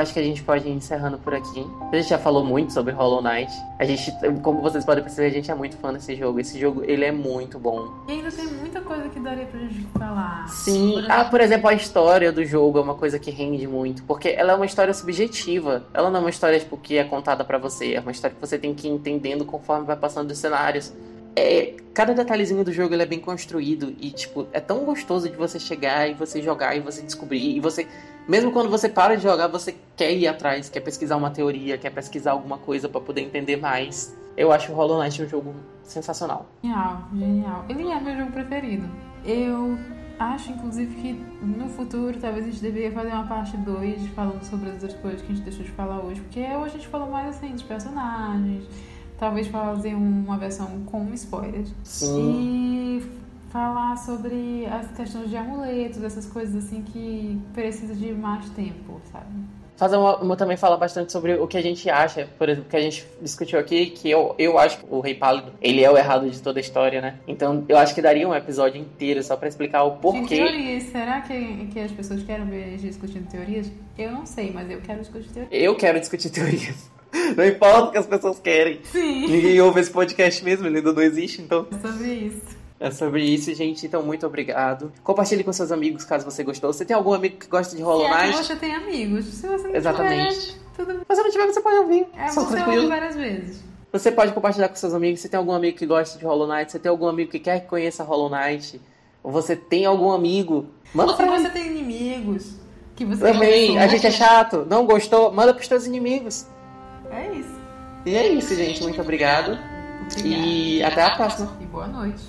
Acho que a gente pode ir encerrando por aqui. A gente já falou muito sobre Hollow Knight. A gente, como vocês podem perceber, a gente é muito fã desse jogo. Esse jogo, ele é muito bom. E ainda tem muita coisa que daria pra gente falar. Sim, Por ah, por exemplo, a história do jogo é uma coisa que rende muito, porque ela é uma história subjetiva. Ela não é uma história tipo que é contada pra você, é uma história que você tem que ir entendendo conforme vai passando os cenários. É, cada detalhezinho do jogo ele é bem construído e tipo, é tão gostoso de você chegar e você jogar e você descobrir e você mesmo quando você para de jogar, você quer ir atrás, quer pesquisar uma teoria, quer pesquisar alguma coisa pra poder entender mais. Eu acho o Hollow Knight um jogo sensacional. Genial, genial. Ele é meu jogo preferido. Eu acho, inclusive, que no futuro talvez a gente deveria fazer uma parte 2 falando sobre as outras coisas que a gente deixou de falar hoje. Porque hoje a gente falou mais assim dos personagens. Talvez fazer uma versão com spoilers. Sim. E falar sobre as questões de amuletos, essas coisas assim que precisa de mais tempo, sabe? fazer uma, uma- também falar bastante sobre o que a gente acha, por exemplo, que a gente discutiu aqui, que eu, eu acho que o Rei Pálido, ele é o errado de toda a história, né? Então eu acho que daria um episódio inteiro só pra explicar o De porquê. teorias, será que, que as pessoas querem ver a gente discutindo teorias? Eu não sei, mas eu quero discutir teorias. Eu quero discutir teorias. Não importa o que as pessoas querem. Sim, Ninguém ouve esse podcast mesmo, ele ainda não existe, então. é sobre isso. É sobre isso, gente. Então, muito obrigado. Compartilhe com seus amigos caso você gostou. Você tem algum amigo que gosta de Hollow Se é Knight? você tem amigos. Se você não Exatamente. tiver, tudo bem. Mas se não tiver, você pode ouvir. É Só você ouve várias vezes. Você pode compartilhar com seus amigos. Você tem algum amigo que gosta de Hollow Knight? Você tem algum amigo que quer que conheça Hollow Knight? Ou você tem algum amigo? Manda Ou se você tem inimigos que você Também. A gente é chato. Não gostou? Manda pros teus inimigos. É isso. E é isso, gente. Muito obrigado. Obrigada. E até a próxima. E boa noite.